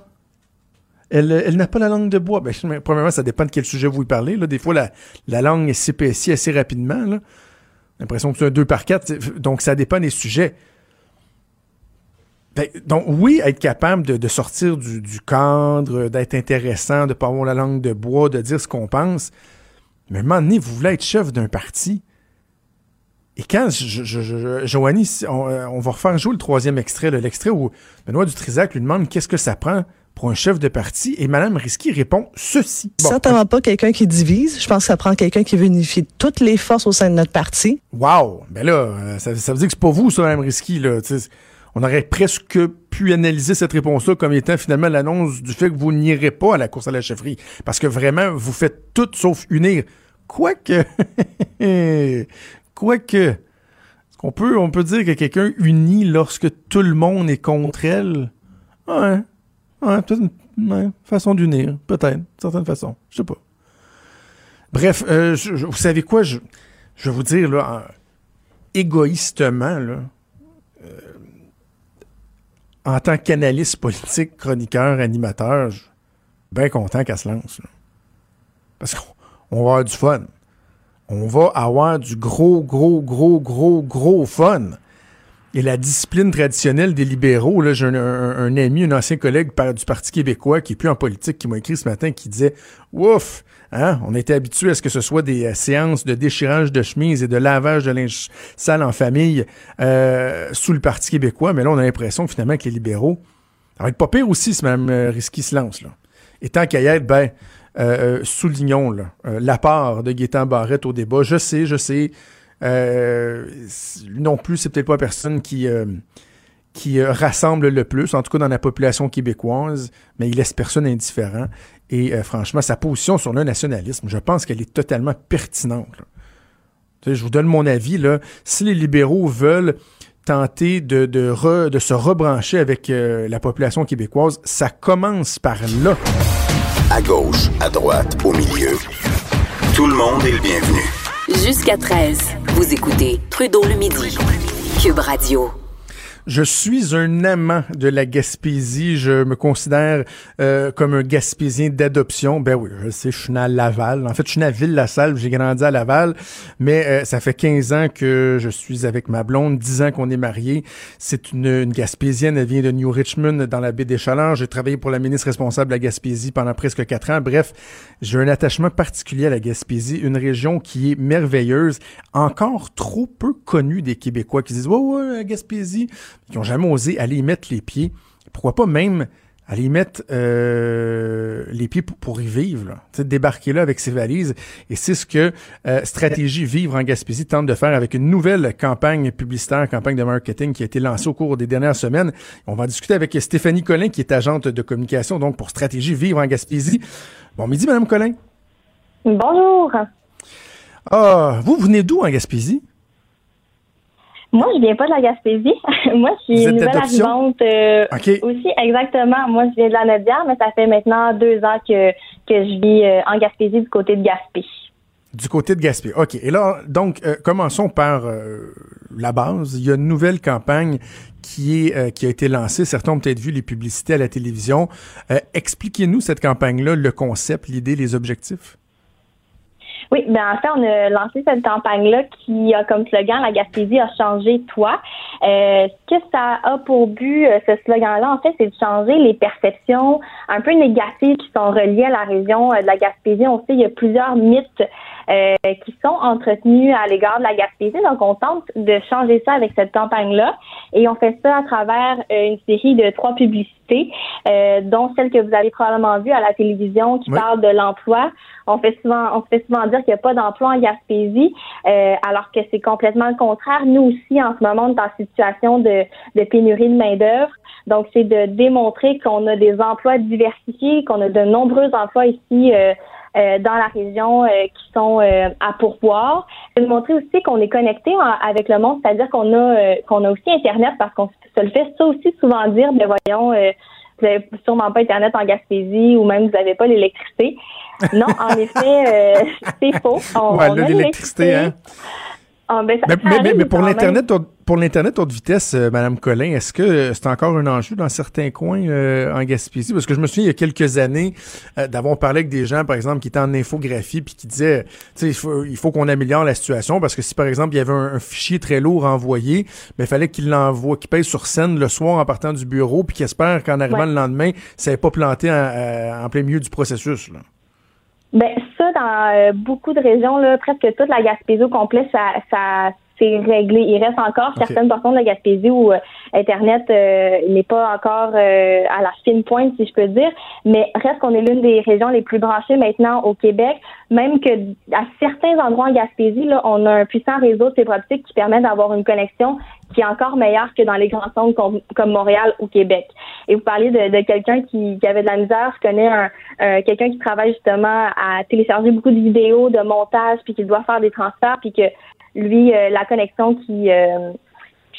Elle, n'a pas la langue de bois. Ben, premièrement, ça dépend de quel sujet vous y parlez. Là. Des fois, la, la langue s'épaissit assez rapidement. Là. L'impression que c'est un 2 par 4. Donc, ça dépend des sujets. Ben, donc, oui, être capable de, sortir du, cadre, d'être intéressant, de ne pas avoir la langue de bois, de dire ce qu'on pense. Mais à un moment donné, vous voulez être chef d'un parti. Et quand je, Joanie, on, on, va refaire jouer le troisième extrait, l'extrait où Benoît Dutrisac lui demande qu'est-ce que ça prend pour un chef de parti et Mme Risky répond ceci. Bon, Certainement pas quelqu'un qui divise. Je pense que ça prend quelqu'un qui veut unifier toutes les forces au sein de notre parti. Wow! Ben là, ça, ça veut dire que c'est pas vous, ça, Mme Risky. Là. on aurait presque pu analyser cette réponse-là comme étant finalement l'annonce du fait que vous n'irez pas à la course à la chefferie. Parce que vraiment, vous faites tout sauf unir. Quoique, *laughs* quoique, est-ce qu'on peut, on peut dire que quelqu'un unit lorsque tout le monde est contre elle? Ouais. Ouais, peut-être une façon d'unir, peut-être, certaine façon. Je sais pas. Bref, euh, vous savez quoi? Je, je vais vous dire, là, égoïstement, là, euh, en tant qu'analyste politique, chroniqueur, animateur, je suis bien content qu'elle se lance. Parce qu'on va avoir du fun. On va avoir du gros, gros, gros, gros, gros fun. Et la discipline traditionnelle des libéraux, là, j'ai un, ami, un ancien collègue du Parti québécois qui est plus en politique, qui m'a écrit ce matin, qui disait Ouf, hein, on était habitué à ce que ce soit des euh, séances de déchirage de chemise et de lavage de linge sale en famille euh, sous le Parti québécois, mais là, on a l'impression finalement, que les libéraux, ça va être pas pire aussi si Mme euh, Risky se lance. Là. Et tant qu'à y être, ben, euh, soulignons là, l'apport de Gaétan Barrette au débat. Je sais, je sais, euh, non plus, c'est peut-être pas la personne qui, euh, euh, rassemble le plus, en tout cas dans la population québécoise, mais il laisse personne indifférent. Et franchement, sa position sur le nationalisme, je pense qu'elle est totalement pertinente. Je vous donne mon avis. Si les libéraux veulent tenter de, de, de se rebrancher avec la population québécoise, ça commence par là. À gauche, à droite, au milieu. Tout le monde est le bienvenu. Jusqu'à 13, vous écoutez Trudeau le midi. Cube Radio. Je suis un amant de la Gaspésie. Je me considère euh, comme un Gaspésien d'adoption. Ben oui, je sais, je suis à Laval. En fait, je suis à Ville-la-Salle. J'ai grandi à Laval. Mais euh, ça fait 15 ans que je suis avec ma blonde, 10 ans qu'on est mariés. C'est une, une, Gaspésienne. Elle vient de New Richmond, dans la baie des Chalands. J'ai travaillé pour la ministre responsable de la Gaspésie pendant presque 4 ans. Bref, j'ai un attachement particulier à la Gaspésie, une région qui est merveilleuse, encore trop peu connue des Québécois qui disent « Ouais, ouais, Gaspésie » qui n'ont jamais osé aller y mettre les pieds. Pourquoi pas même aller y mettre euh, les pieds pour, y vivre, là. débarquer là avec ses valises. Et c'est ce que euh, Stratégie Vivre en Gaspésie tente de faire avec une nouvelle campagne publicitaire, campagne de marketing qui a été lancée au cours des dernières semaines. On va discuter avec Stéphanie Collin, qui est agente de communication donc pour Stratégie Vivre en Gaspésie. Bon midi, Madame Collin. Bonjour. Ah, vous venez d'où en Gaspésie? Moi, je viens pas de la Gaspésie. *laughs* Moi, je suis une nouvelle arrivante euh, aussi. Exactement. Moi, je viens de la Nodière, mais ça fait maintenant deux ans que, que je vis euh, en Gaspésie du côté de Gaspé. Du côté de Gaspé. OK. Et là, donc, euh, commençons par la base. Il y a une nouvelle campagne qui est qui a été lancée. Certains ont peut-être vu les publicités à la télévision. Expliquez-nous cette campagne-là, le concept, l'idée, les objectifs. Oui, ben en fait, on a lancé cette campagne-là qui a comme slogan La Gaspésie a changé toi. Euh, ce que ça a pour but, euh, ce slogan-là, en fait, c'est de changer les perceptions un peu négatives qui sont reliées à la région euh, de la Gaspésie. On sait il y a plusieurs mythes euh, qui sont entretenus à l'égard de la Gaspésie. Donc, on tente de changer ça avec cette campagne-là. Et on fait ça à travers une série de trois publicités, euh, dont celle que vous avez probablement vue à la télévision qui parle de l'emploi. On fait souvent, on fait souvent dire qu'il n'y a pas d'emploi en Gaspésie, euh, alors que c'est complètement le contraire. Nous aussi, en ce moment, on est en situation de, de pénurie de main-d'œuvre. Donc, c'est de démontrer qu'on a des emplois diversifiés, qu'on a de nombreux emplois ici euh, dans la région euh, qui sont euh, à pourvoir. De montrer aussi qu'on est connecté avec le monde, c'est-à-dire qu'on a euh, qu'on a aussi Internet parce qu'on se le fait ça aussi souvent dire, mais voyons, euh, vous avez sûrement pas Internet en Gaspésie ou même vous n'avez pas l'électricité. Non, en *laughs* effet, euh, c'est faux. On, Ouais, on l'électricité, hein? Ah, ben, ça- Mais, ça mais- mais- arrive mais pour l'Internet, haute- pour l'Internet haute vitesse, euh, Madame Collin, est-ce que euh, c'est encore un enjeu dans certains coins euh, en Gaspésie? Parce que je me souviens, il y a quelques années, euh, d'avoir parlé avec des gens, par exemple, qui étaient en infographie, puis qui disaient, tu sais, il faut, il faut qu'on améliore la situation, parce que si, par exemple, il y avait un, un fichier très lourd envoyé, mais il fallait qu'il l'envoie, qu'il pèse sur scène le soir en partant du bureau, puis qu'il espère qu'en arrivant Ouais. le lendemain, ça n'ait pas planté en, euh, en plein milieu du processus. Là. Ben ça, dans euh, beaucoup de régions, là, presque toute la Gaspésie au complet, ça, ça c'est réglé. Il reste encore certaines portions de la Gaspésie où euh, Internet euh, n'est pas encore euh, à la fine pointe, si je peux dire, mais reste qu'on est l'une des régions les plus branchées maintenant au Québec, même que à certains endroits en Gaspésie, là, on a un puissant réseau de fibre optique qui permet d'avoir une connexion qui est encore meilleure que dans les grands centres comme, Montréal ou Québec. Et vous parliez de, quelqu'un qui, qui avait de la misère. Je connais un, un- quelqu'un qui travaille justement à télécharger beaucoup de vidéos, de montage, puis qui doit faire des transferts, puis que lui, euh, la connexion qui euh,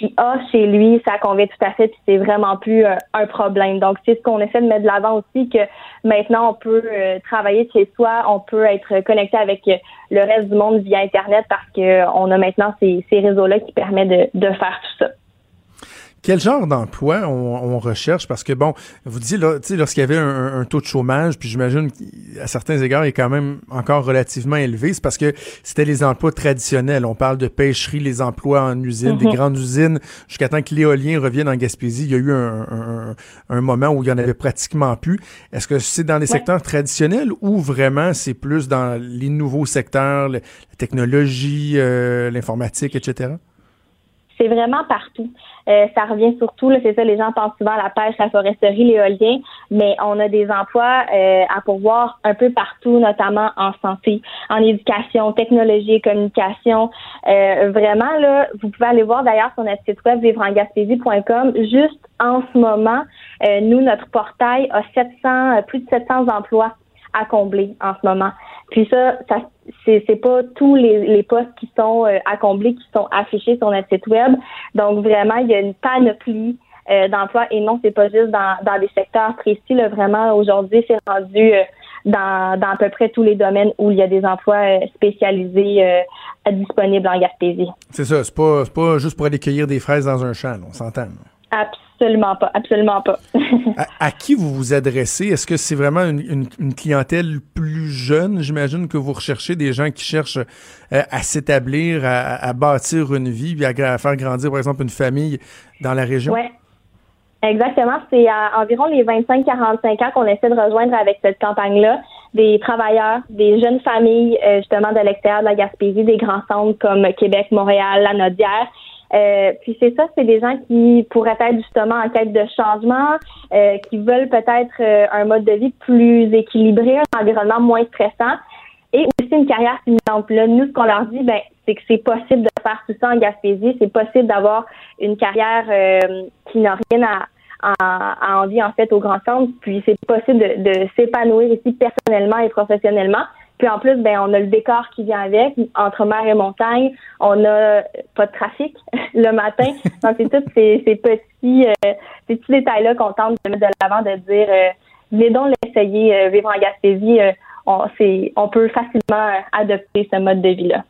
qui a chez lui, ça convient tout à fait, puis c'est vraiment plus euh, un problème. Donc, c'est ce qu'on essaie de mettre de l'avant aussi, que maintenant, on peut euh, travailler chez soi, on peut être connecté avec euh, le reste du monde via Internet parce qu'on a maintenant ces, ces réseaux-là qui permettent de, de faire tout ça. Quel genre d'emploi on, on recherche? Parce que, bon, vous disiez, là, tu sais, lorsqu'il y avait un, un taux de chômage, puis j'imagine qu'à certains égards, il est quand même encore relativement élevé, c'est parce que c'était les emplois traditionnels. On parle de pêcherie, les emplois en usine, des Mhm. grandes usines, jusqu'à temps que l'éolien revienne en Gaspésie. Il y a eu un, un- un moment où il y en avait pratiquement plus. Est-ce que c'est dans les Ouais. secteurs traditionnels ou vraiment c'est plus dans les nouveaux secteurs, la technologie, euh, l'informatique, etc.? C'est vraiment partout. Euh, ça revient surtout, c'est ça, les gens pensent souvent à la pêche, la foresterie, l'éolien, mais on a des emplois euh, à pourvoir un peu partout, notamment en santé, en éducation, technologie communication. Euh, vraiment, là, vous pouvez aller voir d'ailleurs sur notre site web vivre-en-gaspésie.com. Juste en ce moment, euh, nous, notre portail a 700, euh, plus de 700 emplois à combler en ce moment. Puis ça, ça c'est c'est pas tous les, les postes qui sont euh, à combler qui sont affichés sur notre site web. Donc vraiment, il y a une panoplie euh, d'emplois et non, c'est pas juste dans, dans des secteurs précis. Là, vraiment, aujourd'hui, c'est rendu euh, dans, dans à peu près tous les domaines où il y a des emplois euh, spécialisés disponibles en Gaspésie. C'est ça, c'est pas, c'est pas juste pour aller cueillir des fraises dans un champ, là, on s'entend. là. Absolument pas, absolument pas. *laughs* À, à qui vous vous adressez? Est-ce que c'est vraiment une, une- une clientèle plus jeune? J'imagine que vous recherchez des gens qui cherchent euh, à s'établir, à, à bâtir une vie, puis à, faire grandir, par exemple, une famille dans la région. Ouais. Exactement. C'est à environ les 25-45 ans qu'on essaie de rejoindre avec cette campagne-là des travailleurs, des jeunes familles euh, justement de l'extérieur de la Gaspésie, des grands centres comme Québec, Montréal, la Nodière. Euh, puis c'est ça, c'est des gens qui pourraient être justement en quête de changement, euh, qui veulent peut-être euh, un mode de vie plus équilibré, un environnement moins stressant et aussi une carrière stimulante. Là, nous, ce qu'on leur dit, ben, c'est que c'est possible de faire tout ça en Gaspésie. C'est possible d'avoir une carrière euh, qui n'a rien à, à, à envier, en fait, au Grand Centre. Puis c'est possible de, de s'épanouir ici personnellement et professionnellement. Puis en plus, ben, on a le décor qui vient avec, entre mer et montagne. On a pas de trafic *laughs* le matin. Donc, c'est tous ces, petits, euh, ces petits détails-là qu'on tente de mettre de l'avant, de dire, euh, venez donc l'essayer, euh, vivre en Gaspésie. euh, on, on peut facilement adopter ce mode de vie-là.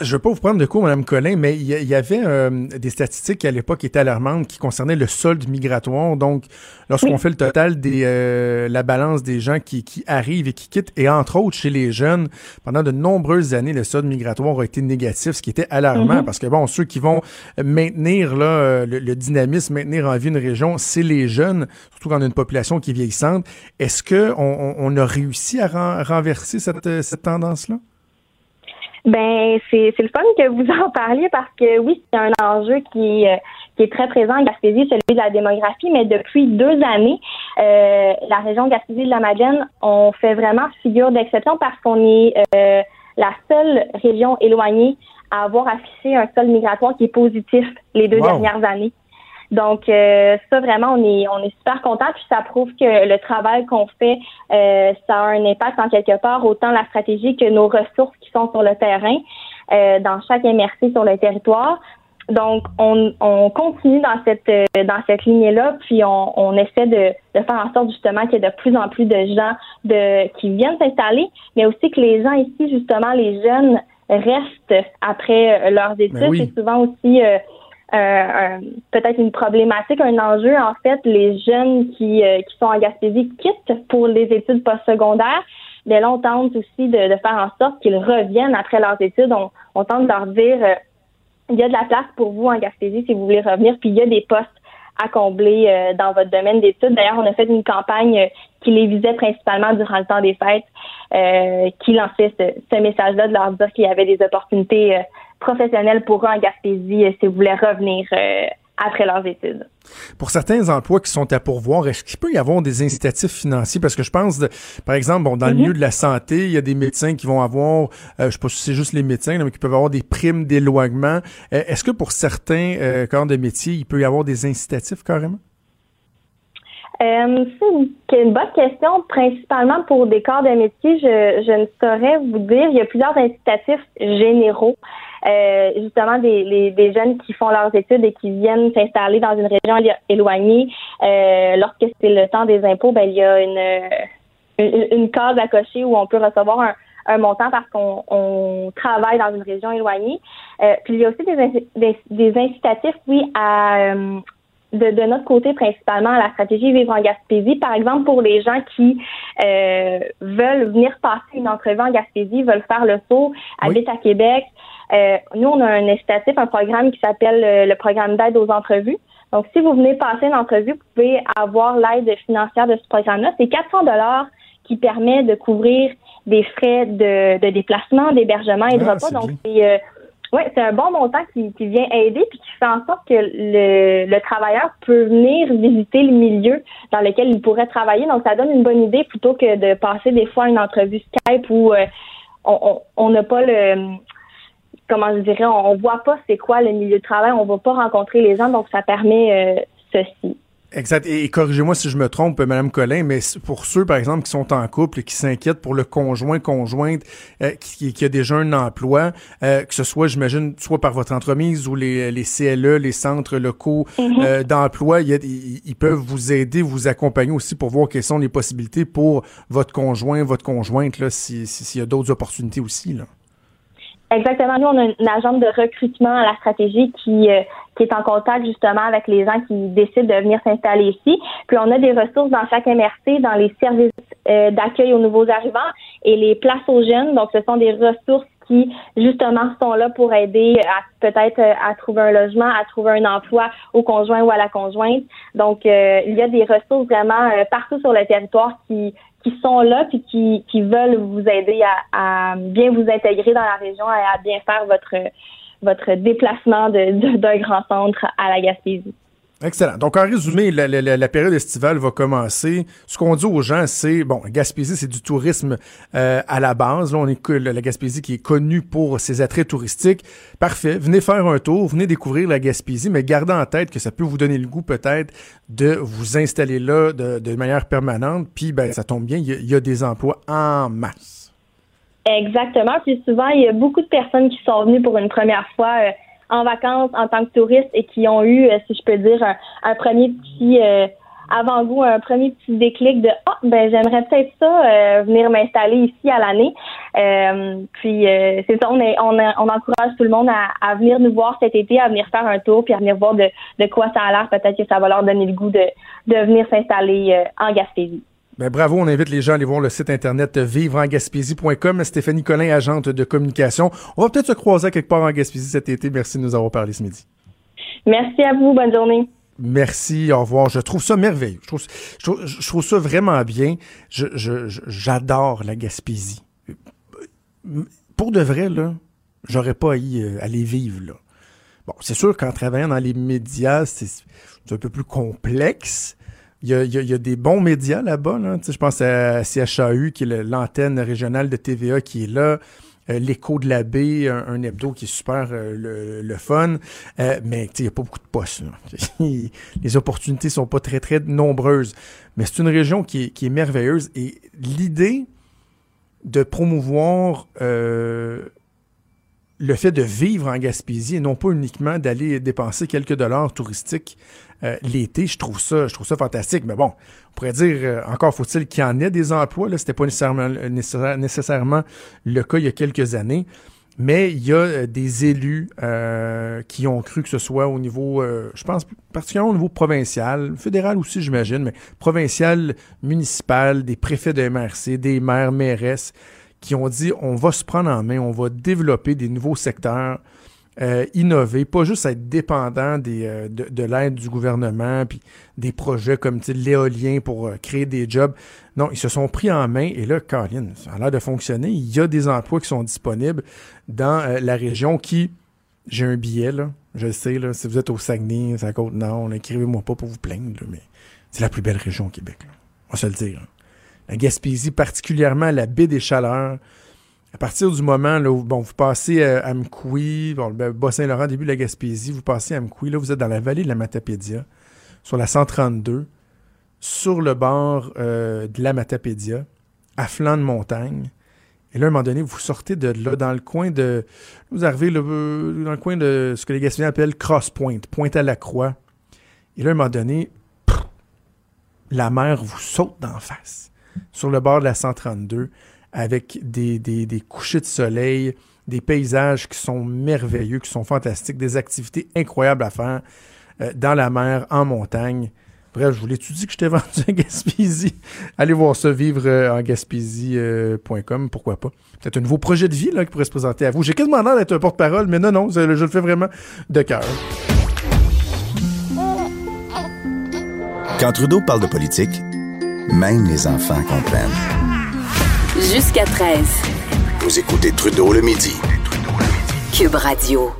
Je veux pas vous prendre de cours, Mme Collin, mais il y, avait euh, des statistiques qui, à l'époque, étaient alarmantes, qui concernaient le solde migratoire. Donc, lorsqu'on Oui. fait le total des euh, la balance des gens qui, qui arrivent et qui quittent, et entre autres chez les jeunes, pendant de nombreuses années, le solde migratoire a été négatif, ce qui était alarmant, Mhm. parce que, bon, ceux qui vont maintenir là, euh, le, le dynamisme, maintenir en vie une région, c'est les jeunes, surtout quand on a une population qui est vieillissante. Est-ce qu'on on, on a réussi à ren- renverser cette, cette tendance-là? Ben, c'est, c'est le fun que vous en parliez parce que oui, c'est un enjeu qui, euh, qui est très présent en Gaspésie, celui de la démographie, mais depuis deux années, euh, la région Gaspésie de la Madeleine, on fait vraiment figure d'exception parce qu'on est euh, la seule région éloignée à avoir affiché un sol migratoire qui est positif les deux Wow. dernières années. Donc euh, ça vraiment on est on est super content puis ça prouve que le travail qu'on fait euh, ça a un impact en quelque part autant la stratégie que nos ressources qui sont sur le terrain euh, dans chaque MRC sur le territoire. Donc on, on continue dans cette dans cette lignée là puis on, on essaie de, de faire en sorte justement qu'il y ait de plus en plus de gens de qui viennent s'installer mais aussi que les gens ici justement les jeunes restent après leurs études Ben oui. c'est souvent aussi euh, peut-être une problématique, un enjeu. En fait, les jeunes qui, euh, qui sont en Gaspésie quittent pour les études postsecondaires. Mais là, on tente aussi de, de faire en sorte qu'ils reviennent après leurs études. On, on tente de leur dire euh, il y a de la place pour vous en Gaspésie si vous voulez revenir, puis il y a des postes à combler euh, dans votre domaine d'études. D'ailleurs, on a fait une campagne euh, qui les visait principalement durant le temps des fêtes, qui lançait ce, ce message-là de leur dire qu'il y avait des opportunités euh, professionnelles pour eux en Gaspésie euh, s'ils voulaient revenir euh, après leurs études. Pour certains emplois qui sont à pourvoir, est-ce qu'il peut y avoir des incitatifs financiers? Parce que je pense, de- par exemple, bon, dans le Mhm. milieu de la santé, il y a des médecins qui vont avoir, euh, je sais pas si c'est juste les médecins, là, mais qui peuvent avoir des primes d'éloignement. Euh, est-ce que pour certains euh, corps de métier, il peut y avoir des incitatifs carrément? C'est une, une bonne question, principalement pour des corps de métier. Je, je ne saurais vous dire. Il y a plusieurs incitatifs généraux. Euh, justement, des, les- des jeunes qui font leurs études et qui viennent s'installer dans une région élo- éloignée. Euh, lorsque c'est le temps des impôts, ben, il y a une, une, une case à cocher où on peut recevoir un, un montant parce qu'on on travaille dans une région éloignée. Euh, puis il y a aussi des, des, des incitatifs, oui, à euh, de, de notre côté principalement à la stratégie Vivre en Gaspésie. Par exemple, pour les gens qui euh, veulent venir passer une entrevue en Gaspésie, veulent faire le saut, habitent à Québec. Euh, nous, on a un incitatif, un programme qui s'appelle euh, le programme d'aide aux entrevues. Donc, si vous venez passer une entrevue, vous pouvez avoir l'aide financière de ce programme-là. C'est 400 dollars qui permet de couvrir des frais de, de déplacement, d'hébergement et de Ah, repas. Donc, c'est euh, ouais, c'est un bon montant qui, qui vient aider puis qui fait en sorte que le, le travailleur peut venir visiter le milieu dans lequel il pourrait travailler. Donc, ça donne une bonne idée plutôt que de passer des fois une entrevue Skype où euh, on on- on n'a pas le comment je dirais, on, on voit pas c'est quoi le milieu de travail, on va pas rencontrer les gens, donc ça permet euh, ceci. Exact. Et, et corrigez-moi si je me trompe, Madame Collin, mais pour ceux, par exemple, qui sont en couple et qui s'inquiètent pour le conjoint, conjointe, euh, qui, qui a déjà un emploi, euh, que ce soit, j'imagine, soit par votre entreprise ou les, les CLE, les centres locaux euh, d'emploi, ils, peuvent vous aider, vous accompagner aussi pour voir quelles sont les possibilités pour votre conjoint, votre conjointe, là, si- si- s'il y a d'autres opportunités aussi, là. Exactement. Nous, on a une agente de recrutement à la stratégie qui, euh, qui est en contact justement avec les gens qui décident de venir s'installer ici. Puis on a des ressources dans chaque MRC, dans les services euh, d'accueil aux nouveaux arrivants et les places aux jeunes. Donc, ce sont des ressources qui, justement, sont là pour aider à peut-être euh, à trouver un logement, à trouver un emploi au conjoint ou à la conjointe. Donc, euh, il y a des ressources vraiment euh, partout sur le territoire qui qui sont là puis qui, qui veulent vous aider à, bien vous intégrer dans la région et à bien faire votre votre déplacement de- de- d'un grand centre à la Gaspésie. Excellent. Donc, en résumé, la, période estivale va commencer. Ce qu'on dit aux gens, c'est, bon, Gaspésie, c'est du tourisme euh, à la base. Là, on est la Gaspésie qui est connue pour ses attraits touristiques. Parfait. Venez faire un tour, venez découvrir la Gaspésie, mais gardez en tête que ça peut vous donner le goût peut-être de vous installer là de, manière permanente. Puis, ben, ça tombe bien, il y, a- il y a des emplois en masse. Exactement. Puis souvent, il y a beaucoup de personnes qui sont venues pour une première fois euh, en vacances en tant que touristes et qui ont eu, euh, si je peux dire, un, un premier petit euh, avant-goût, un premier petit déclic de ah ben j'aimerais peut-être ça euh, venir m'installer ici à l'année. Euh, puis euh, c'est ça, on, est, on, on encourage tout le monde à, à venir nous voir cet été, à venir faire un tour, puis à venir voir de, de quoi ça a l'air. Peut-être que ça va leur donner le goût de, de venir s'installer euh, en Gaspésie. Ben, bravo, on invite les gens à aller voir le site internet vivreengaspésie.com. Stéphanie Collin, agente de communication. On va peut-être se croiser quelque part en Gaspésie cet été. Merci de nous avoir parlé ce midi. Merci à vous, bonne journée. Merci, au revoir. Je trouve ça merveilleux. Je trouve, je trouve, je trouve ça vraiment bien. J'adore la Gaspésie. Pour de vrai, là, j'aurais pas à y euh, aller vivre, là. Bon, c'est sûr qu'en travaillant dans les médias, c'est un peu plus complexe. Il y a, il y a- il y a des bons médias là-bas. Là. Je pense à CHAU, qui est l'antenne régionale de TVA qui est là. euh, L'écho de la baie, un, hebdo qui est super euh, le, le fun, euh, mais il n'y a pas beaucoup de postes. *laughs* Les opportunités sont pas très, très nombreuses. Mais c'est une région qui est, qui est merveilleuse et l'idée de promouvoir euh, le fait de vivre en Gaspésie et non pas uniquement d'aller dépenser quelques dollars touristiques euh, l'été, je trouve ça, je trouve ça fantastique. Mais bon, on pourrait dire euh, encore faut-il qu'il y en ait des emplois. Là, c'était pas nécessairement, nécessaire- nécessairement le cas il y a quelques années. Mais il y a euh, des élus euh, qui ont cru que ce soit au niveau, euh, je pense particulièrement au niveau provincial, fédéral aussi j'imagine, mais provincial, municipal, des préfets de MRC, des maires, mairesses, qui ont dit on va se prendre en main, on va développer des nouveaux secteurs, euh, innover, pas juste être dépendant des, euh, de, de l'aide du gouvernement, puis des projets comme l'éolien pour euh, créer des jobs. Non, ils se sont pris en main et là, Colin, ça a l'air de fonctionner. Il y a des emplois qui sont disponibles dans euh, la région qui, j'ai un billet, là, je sais, là, si vous êtes au Saguenay, c'est à Côte-Nord, écrivez-moi pas pour vous plaindre, là, mais c'est la plus belle région au Québec. Là. On va se le dire. là. La Gaspésie, particulièrement la baie des Chaleurs, à partir du moment où vous passez euh, à Amkoui, bon, le Bas-Saint-Laurent, début de la Gaspésie, vous passez à Amkoui, là, vous êtes dans la vallée de la Matapédia, sur la 132, sur le bord euh, de la Matapédia, à flanc de montagne. Et là, à un moment donné, vous sortez de là, dans le coin de. Vous arrivez euh, dans le coin de ce que les Gaspésiens appellent Cross Point, Pointe à la Croix. Et là, à un moment donné, la mer vous saute d'en face, sur le bord de la 132, avec des, des, couchers de soleil, des paysages qui sont merveilleux, qui sont fantastiques, des activités incroyables à faire euh, dans la mer, en montagne. Bref, je vous l'ai-tu dit que je t'ai *laughs* vendu à Gaspésie? Allez voir ça, vivre euh, en gaspésie.com, pourquoi pas. C'est un nouveau projet de vie là, qui pourrait se présenter à vous. J'ai quasiment l'air d'être un porte-parole, mais non, non, je le fais vraiment de cœur. Quand Trudeau parle de politique, même les enfants comprennent. Jusqu'à 13. Vous écoutez Trudeau le midi. Cube Radio.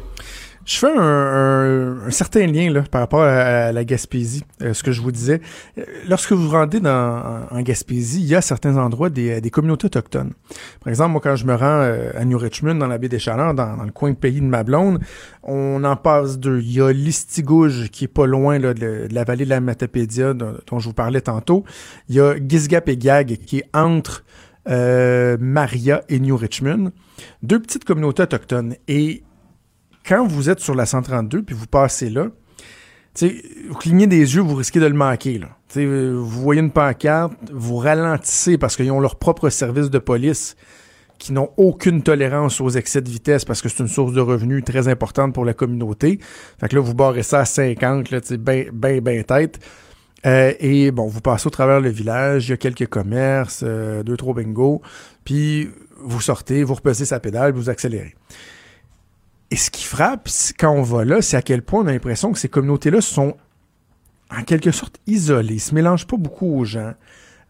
Je fais un, un- un certain lien là, par rapport à, la Gaspésie, euh, ce que je vous disais. Euh, Lorsque vous vous rendez dans, en, Gaspésie, il y a certains endroits des, des communautés autochtones. Par exemple, moi, quand je me rends euh, à New Richmond, dans la baie des Chaleurs, dans, le coin de pays de ma blonde, on en passe deux. Il y a Listigouge, qui est pas loin de, la vallée de la Matapédia, dont, je vous parlais tantôt. Il y a Gizgap et Gag, qui est entre euh, Maria et New Richmond. Deux petites communautés autochtones. Et quand vous êtes sur la 132 puis vous passez là, vous clignez des yeux, vous risquez de le manquer. Là. Vous voyez une pancarte, vous ralentissez parce qu'ils ont leur propre service de police qui n'ont aucune tolérance aux excès de vitesse parce que c'est une source de revenus très importante pour la communauté. Fait que là, vous barrez ça à 50, là, ben, ben, ben tête. Euh, et bon, vous passez au travers le village, il y a quelques commerces, euh, deux, trois bingos, puis vous sortez, vous repesez sa pédale, vous accélérez. Et ce qui frappe quand on va là, c'est à quel point on a l'impression que ces communautés-là sont en quelque sorte isolées, ils se mélangent pas beaucoup aux gens.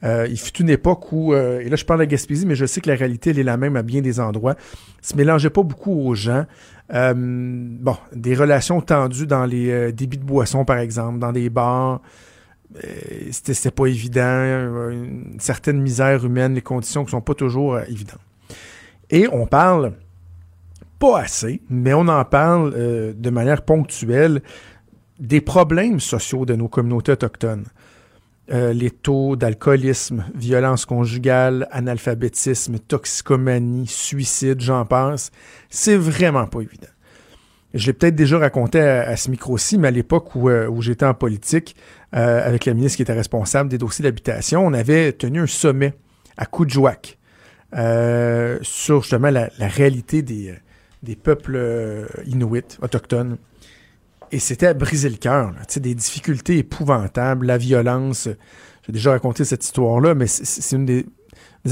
Euh, il fut une époque où, euh, et là je parle de Gaspésie, mais je sais que la réalité elle est la même à bien des endroits, se mélangeaient pas beaucoup aux gens. Euh, bon, des relations tendues dans les euh, débits de boissons, par exemple, dans des bars. Euh, c'était pas évident, une certaine misère humaine, les conditions qui sont pas toujours euh, évidentes. Et on parle pas assez, mais on en parle euh, de manière ponctuelle des problèmes sociaux de nos communautés autochtones. Euh, les taux d'alcoolisme, violence conjugale, analphabétisme, toxicomanie, suicide, j'en passe. C'est vraiment pas évident. Je l'ai peut-être déjà raconté à, ce micro-ci, mais à l'époque où, euh, où j'étais en politique, euh, avec la ministre qui était responsable des dossiers d'habitation, on avait tenu un sommet à Coudjouac euh, sur justement la, la réalité des, euh, des peuples euh, inuits, autochtones. Et c'était à briser le cœur, des difficultés épouvantables, la violence. J'ai déjà raconté cette histoire-là, mais c'est- une des,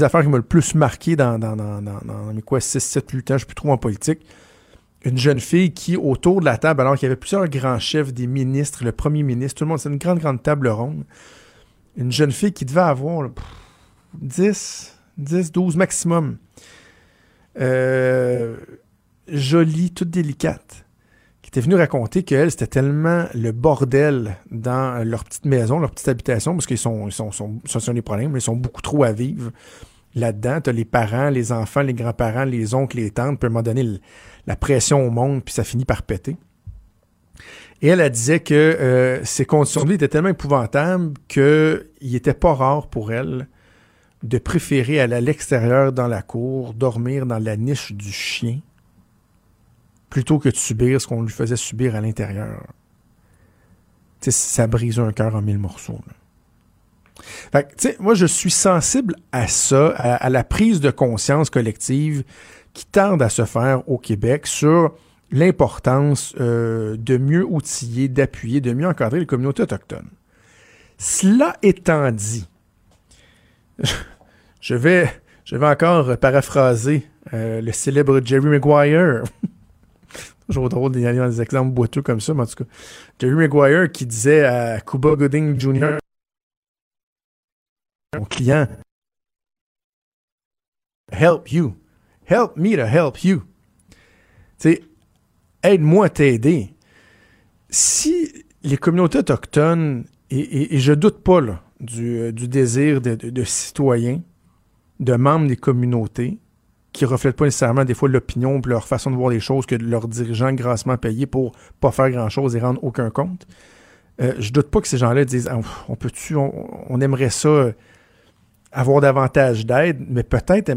affaires qui m'a le plus marqué dans, dans, dans, dans, mes quoi, 6, 7, 8 ans, je suis plus trop en politique. Une jeune fille qui, autour de la table, alors qu'il y avait plusieurs grands chefs, des ministres, le premier ministre, tout le monde, c'est une grande, grande table ronde. Une jeune fille qui devait avoir là, pff, 10, 10, 12 maximum. Euh, jolie, toute délicate qui était venue raconter qu'elle, c'était tellement le bordel dans leur petite maison, leur petite habitation, parce qu'ils sont, ils sont, sont, un des problèmes, ils sont beaucoup trop à vivre. là-dedans. Tu les parents, les enfants, les grands-parents, les oncles, les tantes, puis à un moment donné, la pression au monde, puis ça finit par péter. Et elle, disait que euh, ces conditions de vie étaient tellement épouvantables qu'il n'était pas rare pour elle de préférer aller à l'extérieur dans la cour, dormir dans la niche du chien, plutôt que de subir ce qu'on lui faisait subir à l'intérieur. Ça brise un cœur en mille morceaux. Fait que, moi, je suis sensible à ça, à, à la prise de conscience collective qui tarde à se faire au Québec sur l'importance euh, de mieux outiller, d'appuyer, de mieux encadrer les communautés autochtones. Cela étant dit, *laughs* je vais, je vais encore paraphraser euh, le célèbre Jerry Maguire. *laughs* Toujours drôle d'y aller dans des exemples boiteux comme ça, mais en tout cas, Jerry Maguire qui disait à Cuba Gooding Jr., mon client, Help you. Help me to help you. Tu sais, aide-moi à t'aider. Si les communautés autochtones, et, et- et je doute pas là, du, euh, du désir de, de- de citoyens, de membres des communautés, qui reflètent pas nécessairement des fois l'opinion et leur façon de voir les choses que leurs dirigeants grassement payés pour pas faire grand-chose et rendre aucun compte. Euh, je doute pas que ces gens-là disent Ah, on peut-tu, on, aimerait ça euh, avoir davantage d'aide, mais peut-être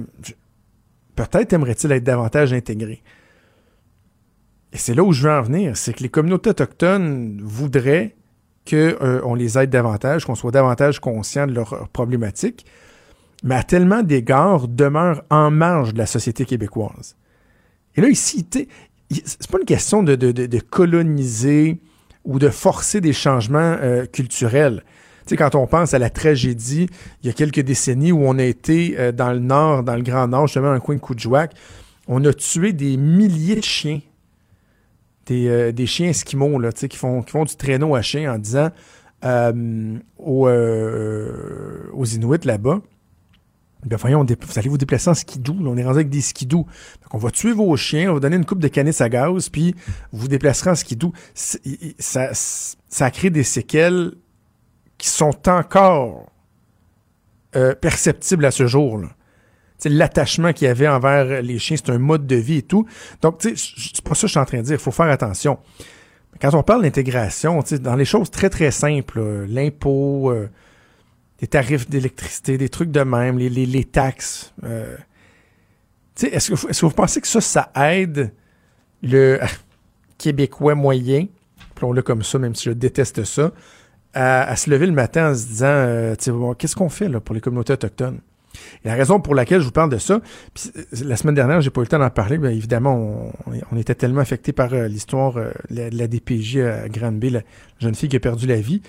peut-être aimerait-il être davantage intégré. Et c'est là où je veux en venir, c'est que les communautés autochtones voudraient qu'on les aide davantage, qu'on soit davantage conscient de leurs problématiques, mais à tellement d'égards demeurent en marge de la société québécoise. Et là, ici, c'est pas une question de, coloniser ou de forcer des changements euh, culturels. Tu quand on pense à la tragédie, il y a quelques décennies où on a été euh, dans le nord, dans le Grand Nord, justement dans le coin de Coudjouac, on a tué des milliers de chiens. Des, euh, chiens esquimaux, là, qui font, du traîneau à chien en disant aux Inuits là-bas, ben voyons, vous allez vous déplacer en skidoo. là. on est rendu avec des skidoo. Donc, on va tuer vos chiens, on va donner une coupe de canis à gaz, puis vous vous déplacerez en skidoo. Ça, ça crée des séquelles qui sont encore euh, perceptibles à ce jour. là. Tu sais, L'attachement qu'il y avait envers les chiens, c'est un mode de vie et tout. Donc, c'est pas ça que je suis en train de dire. Il faut faire attention. Quand on parle d'intégration, dans les choses très, très simples, là, l'impôt, euh, des tarifs d'électricité, des trucs de même, les, les- les taxes. euh, est-ce que, vous- est-ce que vous pensez que ça, ça aide le *laughs* Québécois moyen, appelons-le comme ça, même si je déteste ça, à, à se lever le matin en se disant, euh, bon, qu'est-ce qu'on fait là, pour les communautés autochtones? Et la raison pour laquelle je vous parle de ça, puis euh, la semaine dernière, j'ai pas eu le temps d'en parler, bien évidemment, on, on était tellement affecté par euh, l'histoire euh, de la, de la DPJ à Granby, la jeune fille qui a perdu la vie.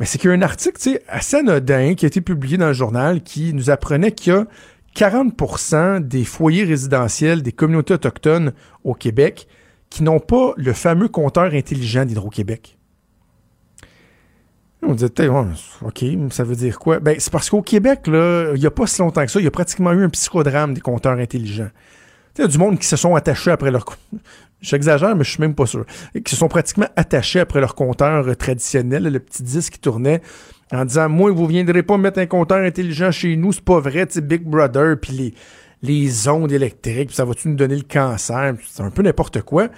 C'est qu'il y a un article assez anodin qui a été publié dans le journal qui nous apprenait qu'il y a 40% des foyers résidentiels des communautés autochtones au Québec qui n'ont pas le fameux compteur intelligent d'Hydro-Québec. On disait, OK, ça veut dire quoi? Ben, c'est parce qu'au Québec, il n'y a pas si longtemps que ça, il y a pratiquement eu un psychodrame des compteurs intelligents. Il y a du monde qui se sont attachés après leur. J'exagère, mais je suis même pas sûr. Et qui se sont pratiquement attachés après leur compteur traditionnel, le petit disque qui tournait, en disant Moi, vous viendrez pas mettre un compteur intelligent chez nous, c'est pas vrai, tu Big Brother, puis les, les ondes électriques, puis ça va-tu nous donner le cancer? C'est un peu n'importe quoi.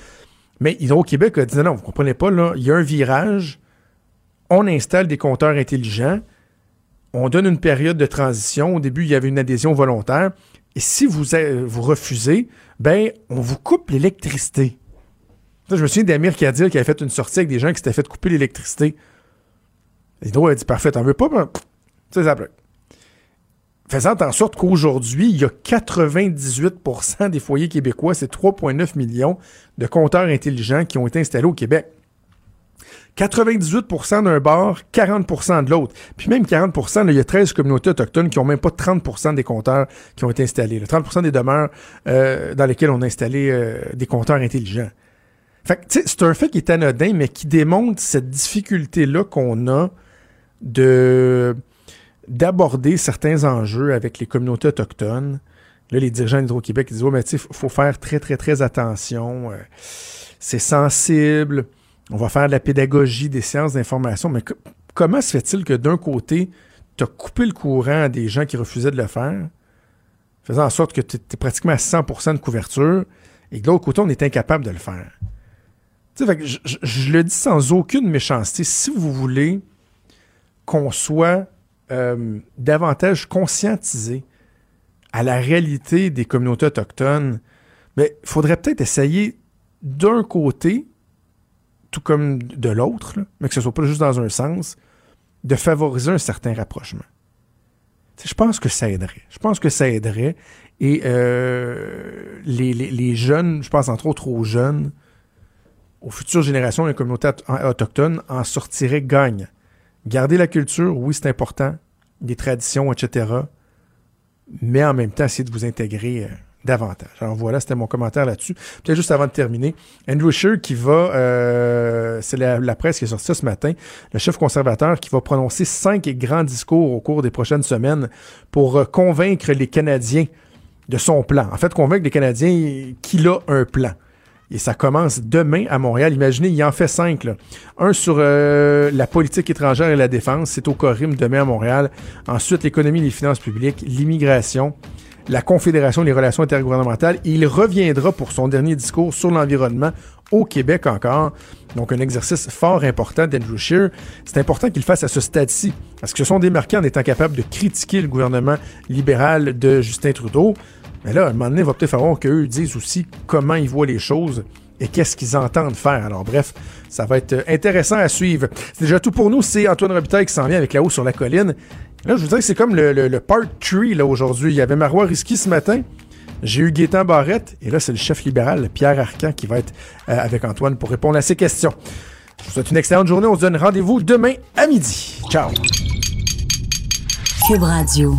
Mais Hydro-Québec a dit Non, vous comprenez pas, là, il y a un virage, on installe des compteurs intelligents, on donne une période de transition. Au début, il y avait une adhésion volontaire. Et si vous, vous refusez, ben, on vous coupe l'électricité. Je me souviens d'Amir qui avait fait une sortie avec des gens qui s'étaient fait couper l'électricité. Hydro a dit Parfait, t'en veux pas? Ben, tu sais, ça bloque. Faisant en sorte qu'aujourd'hui, il y a 98% des foyers québécois, c'est 3,9 millions de compteurs intelligents qui ont été installés au Québec. 98% d'un bord, 40% de l'autre. Puis même 40 là, il y a 13 communautés autochtones qui ont même pas 30% des compteurs qui ont été installés. là. 30% des demeures euh, dans lesquelles on a installé euh, des compteurs intelligents. Fait c'est un fait qui est anodin, mais qui démontre cette difficulté-là qu'on a de d'aborder certains enjeux avec les communautés autochtones. Là, les dirigeants d'Hydro-Québec disent Ouais, mais tu faut faire très, très, très attention. Euh, c'est sensible. On va faire de la pédagogie, des séances d'information. Mais co- comment se fait-il que d'un côté, tu as coupé le courant à des gens qui refusaient de le faire, faisant en sorte que tu es pratiquement à 100% de couverture, et de l'autre côté, on est incapable de le faire? Fait que je le dis sans aucune méchanceté. Si vous voulez qu'on soit euh, davantage conscientisé à la réalité des communautés autochtones, mais il faudrait peut-être essayer d'un côté, tout comme de l'autre, mais que ce soit pas juste dans un sens, de favoriser un certain rapprochement. Je pense que ça aiderait. Je pense que ça aiderait. Et euh, les, les- les jeunes, je pense entre autres aux jeunes, aux futures générations des communautés auto- autochtones, en sortiraient gagnants. Garder la culture, oui, c'est important. Les traditions, etc. Mais en même temps, essayer de vous intégrer euh, davantage. Alors voilà, c'était mon commentaire là-dessus. Peut-être juste avant de terminer, Andrew Scheer qui va, euh, c'est la, presse qui est sortie ce matin, le chef conservateur qui va prononcer cinq grands discours au cours des prochaines semaines pour euh, convaincre les Canadiens de son plan. En fait, convaincre les Canadiens qu'il a un plan. Et ça commence demain à Montréal. Imaginez, il en fait cinq. Un sur euh, la politique étrangère et la défense. C'est au Corim demain à Montréal. Ensuite, l'économie et les finances publiques, l'immigration, la Confédération des relations intergouvernementales. Il reviendra pour son dernier discours sur l'environnement au Québec encore. Donc, un exercice fort important d'Andrew Scheer. C'est important qu'il fasse à ce stade-ci. Parce qu'ils se sont démarqués en étant capables de critiquer le gouvernement libéral de Justin Trudeau. Mais là, à un moment donné, il va peut-être falloir qu'eux disent aussi comment ils voient les choses et qu'est-ce qu'ils entendent faire. Alors bref, ça va être intéressant à suivre. C'est déjà tout pour nous. C'est Antoine Robitaille qui s'en vient avec La Haut sur la colline. Là, je vous dirais que c'est comme le, le- part 3 là, aujourd'hui. Il y avait Marois Risky ce matin. J'ai eu Gaétan Barrette. Et là, c'est le chef libéral, Pierre Arcan, qui va être euh, avec Antoine pour répondre à ces questions. Je vous souhaite une excellente journée. On se donne rendez-vous demain à midi. Ciao! Cube Radio.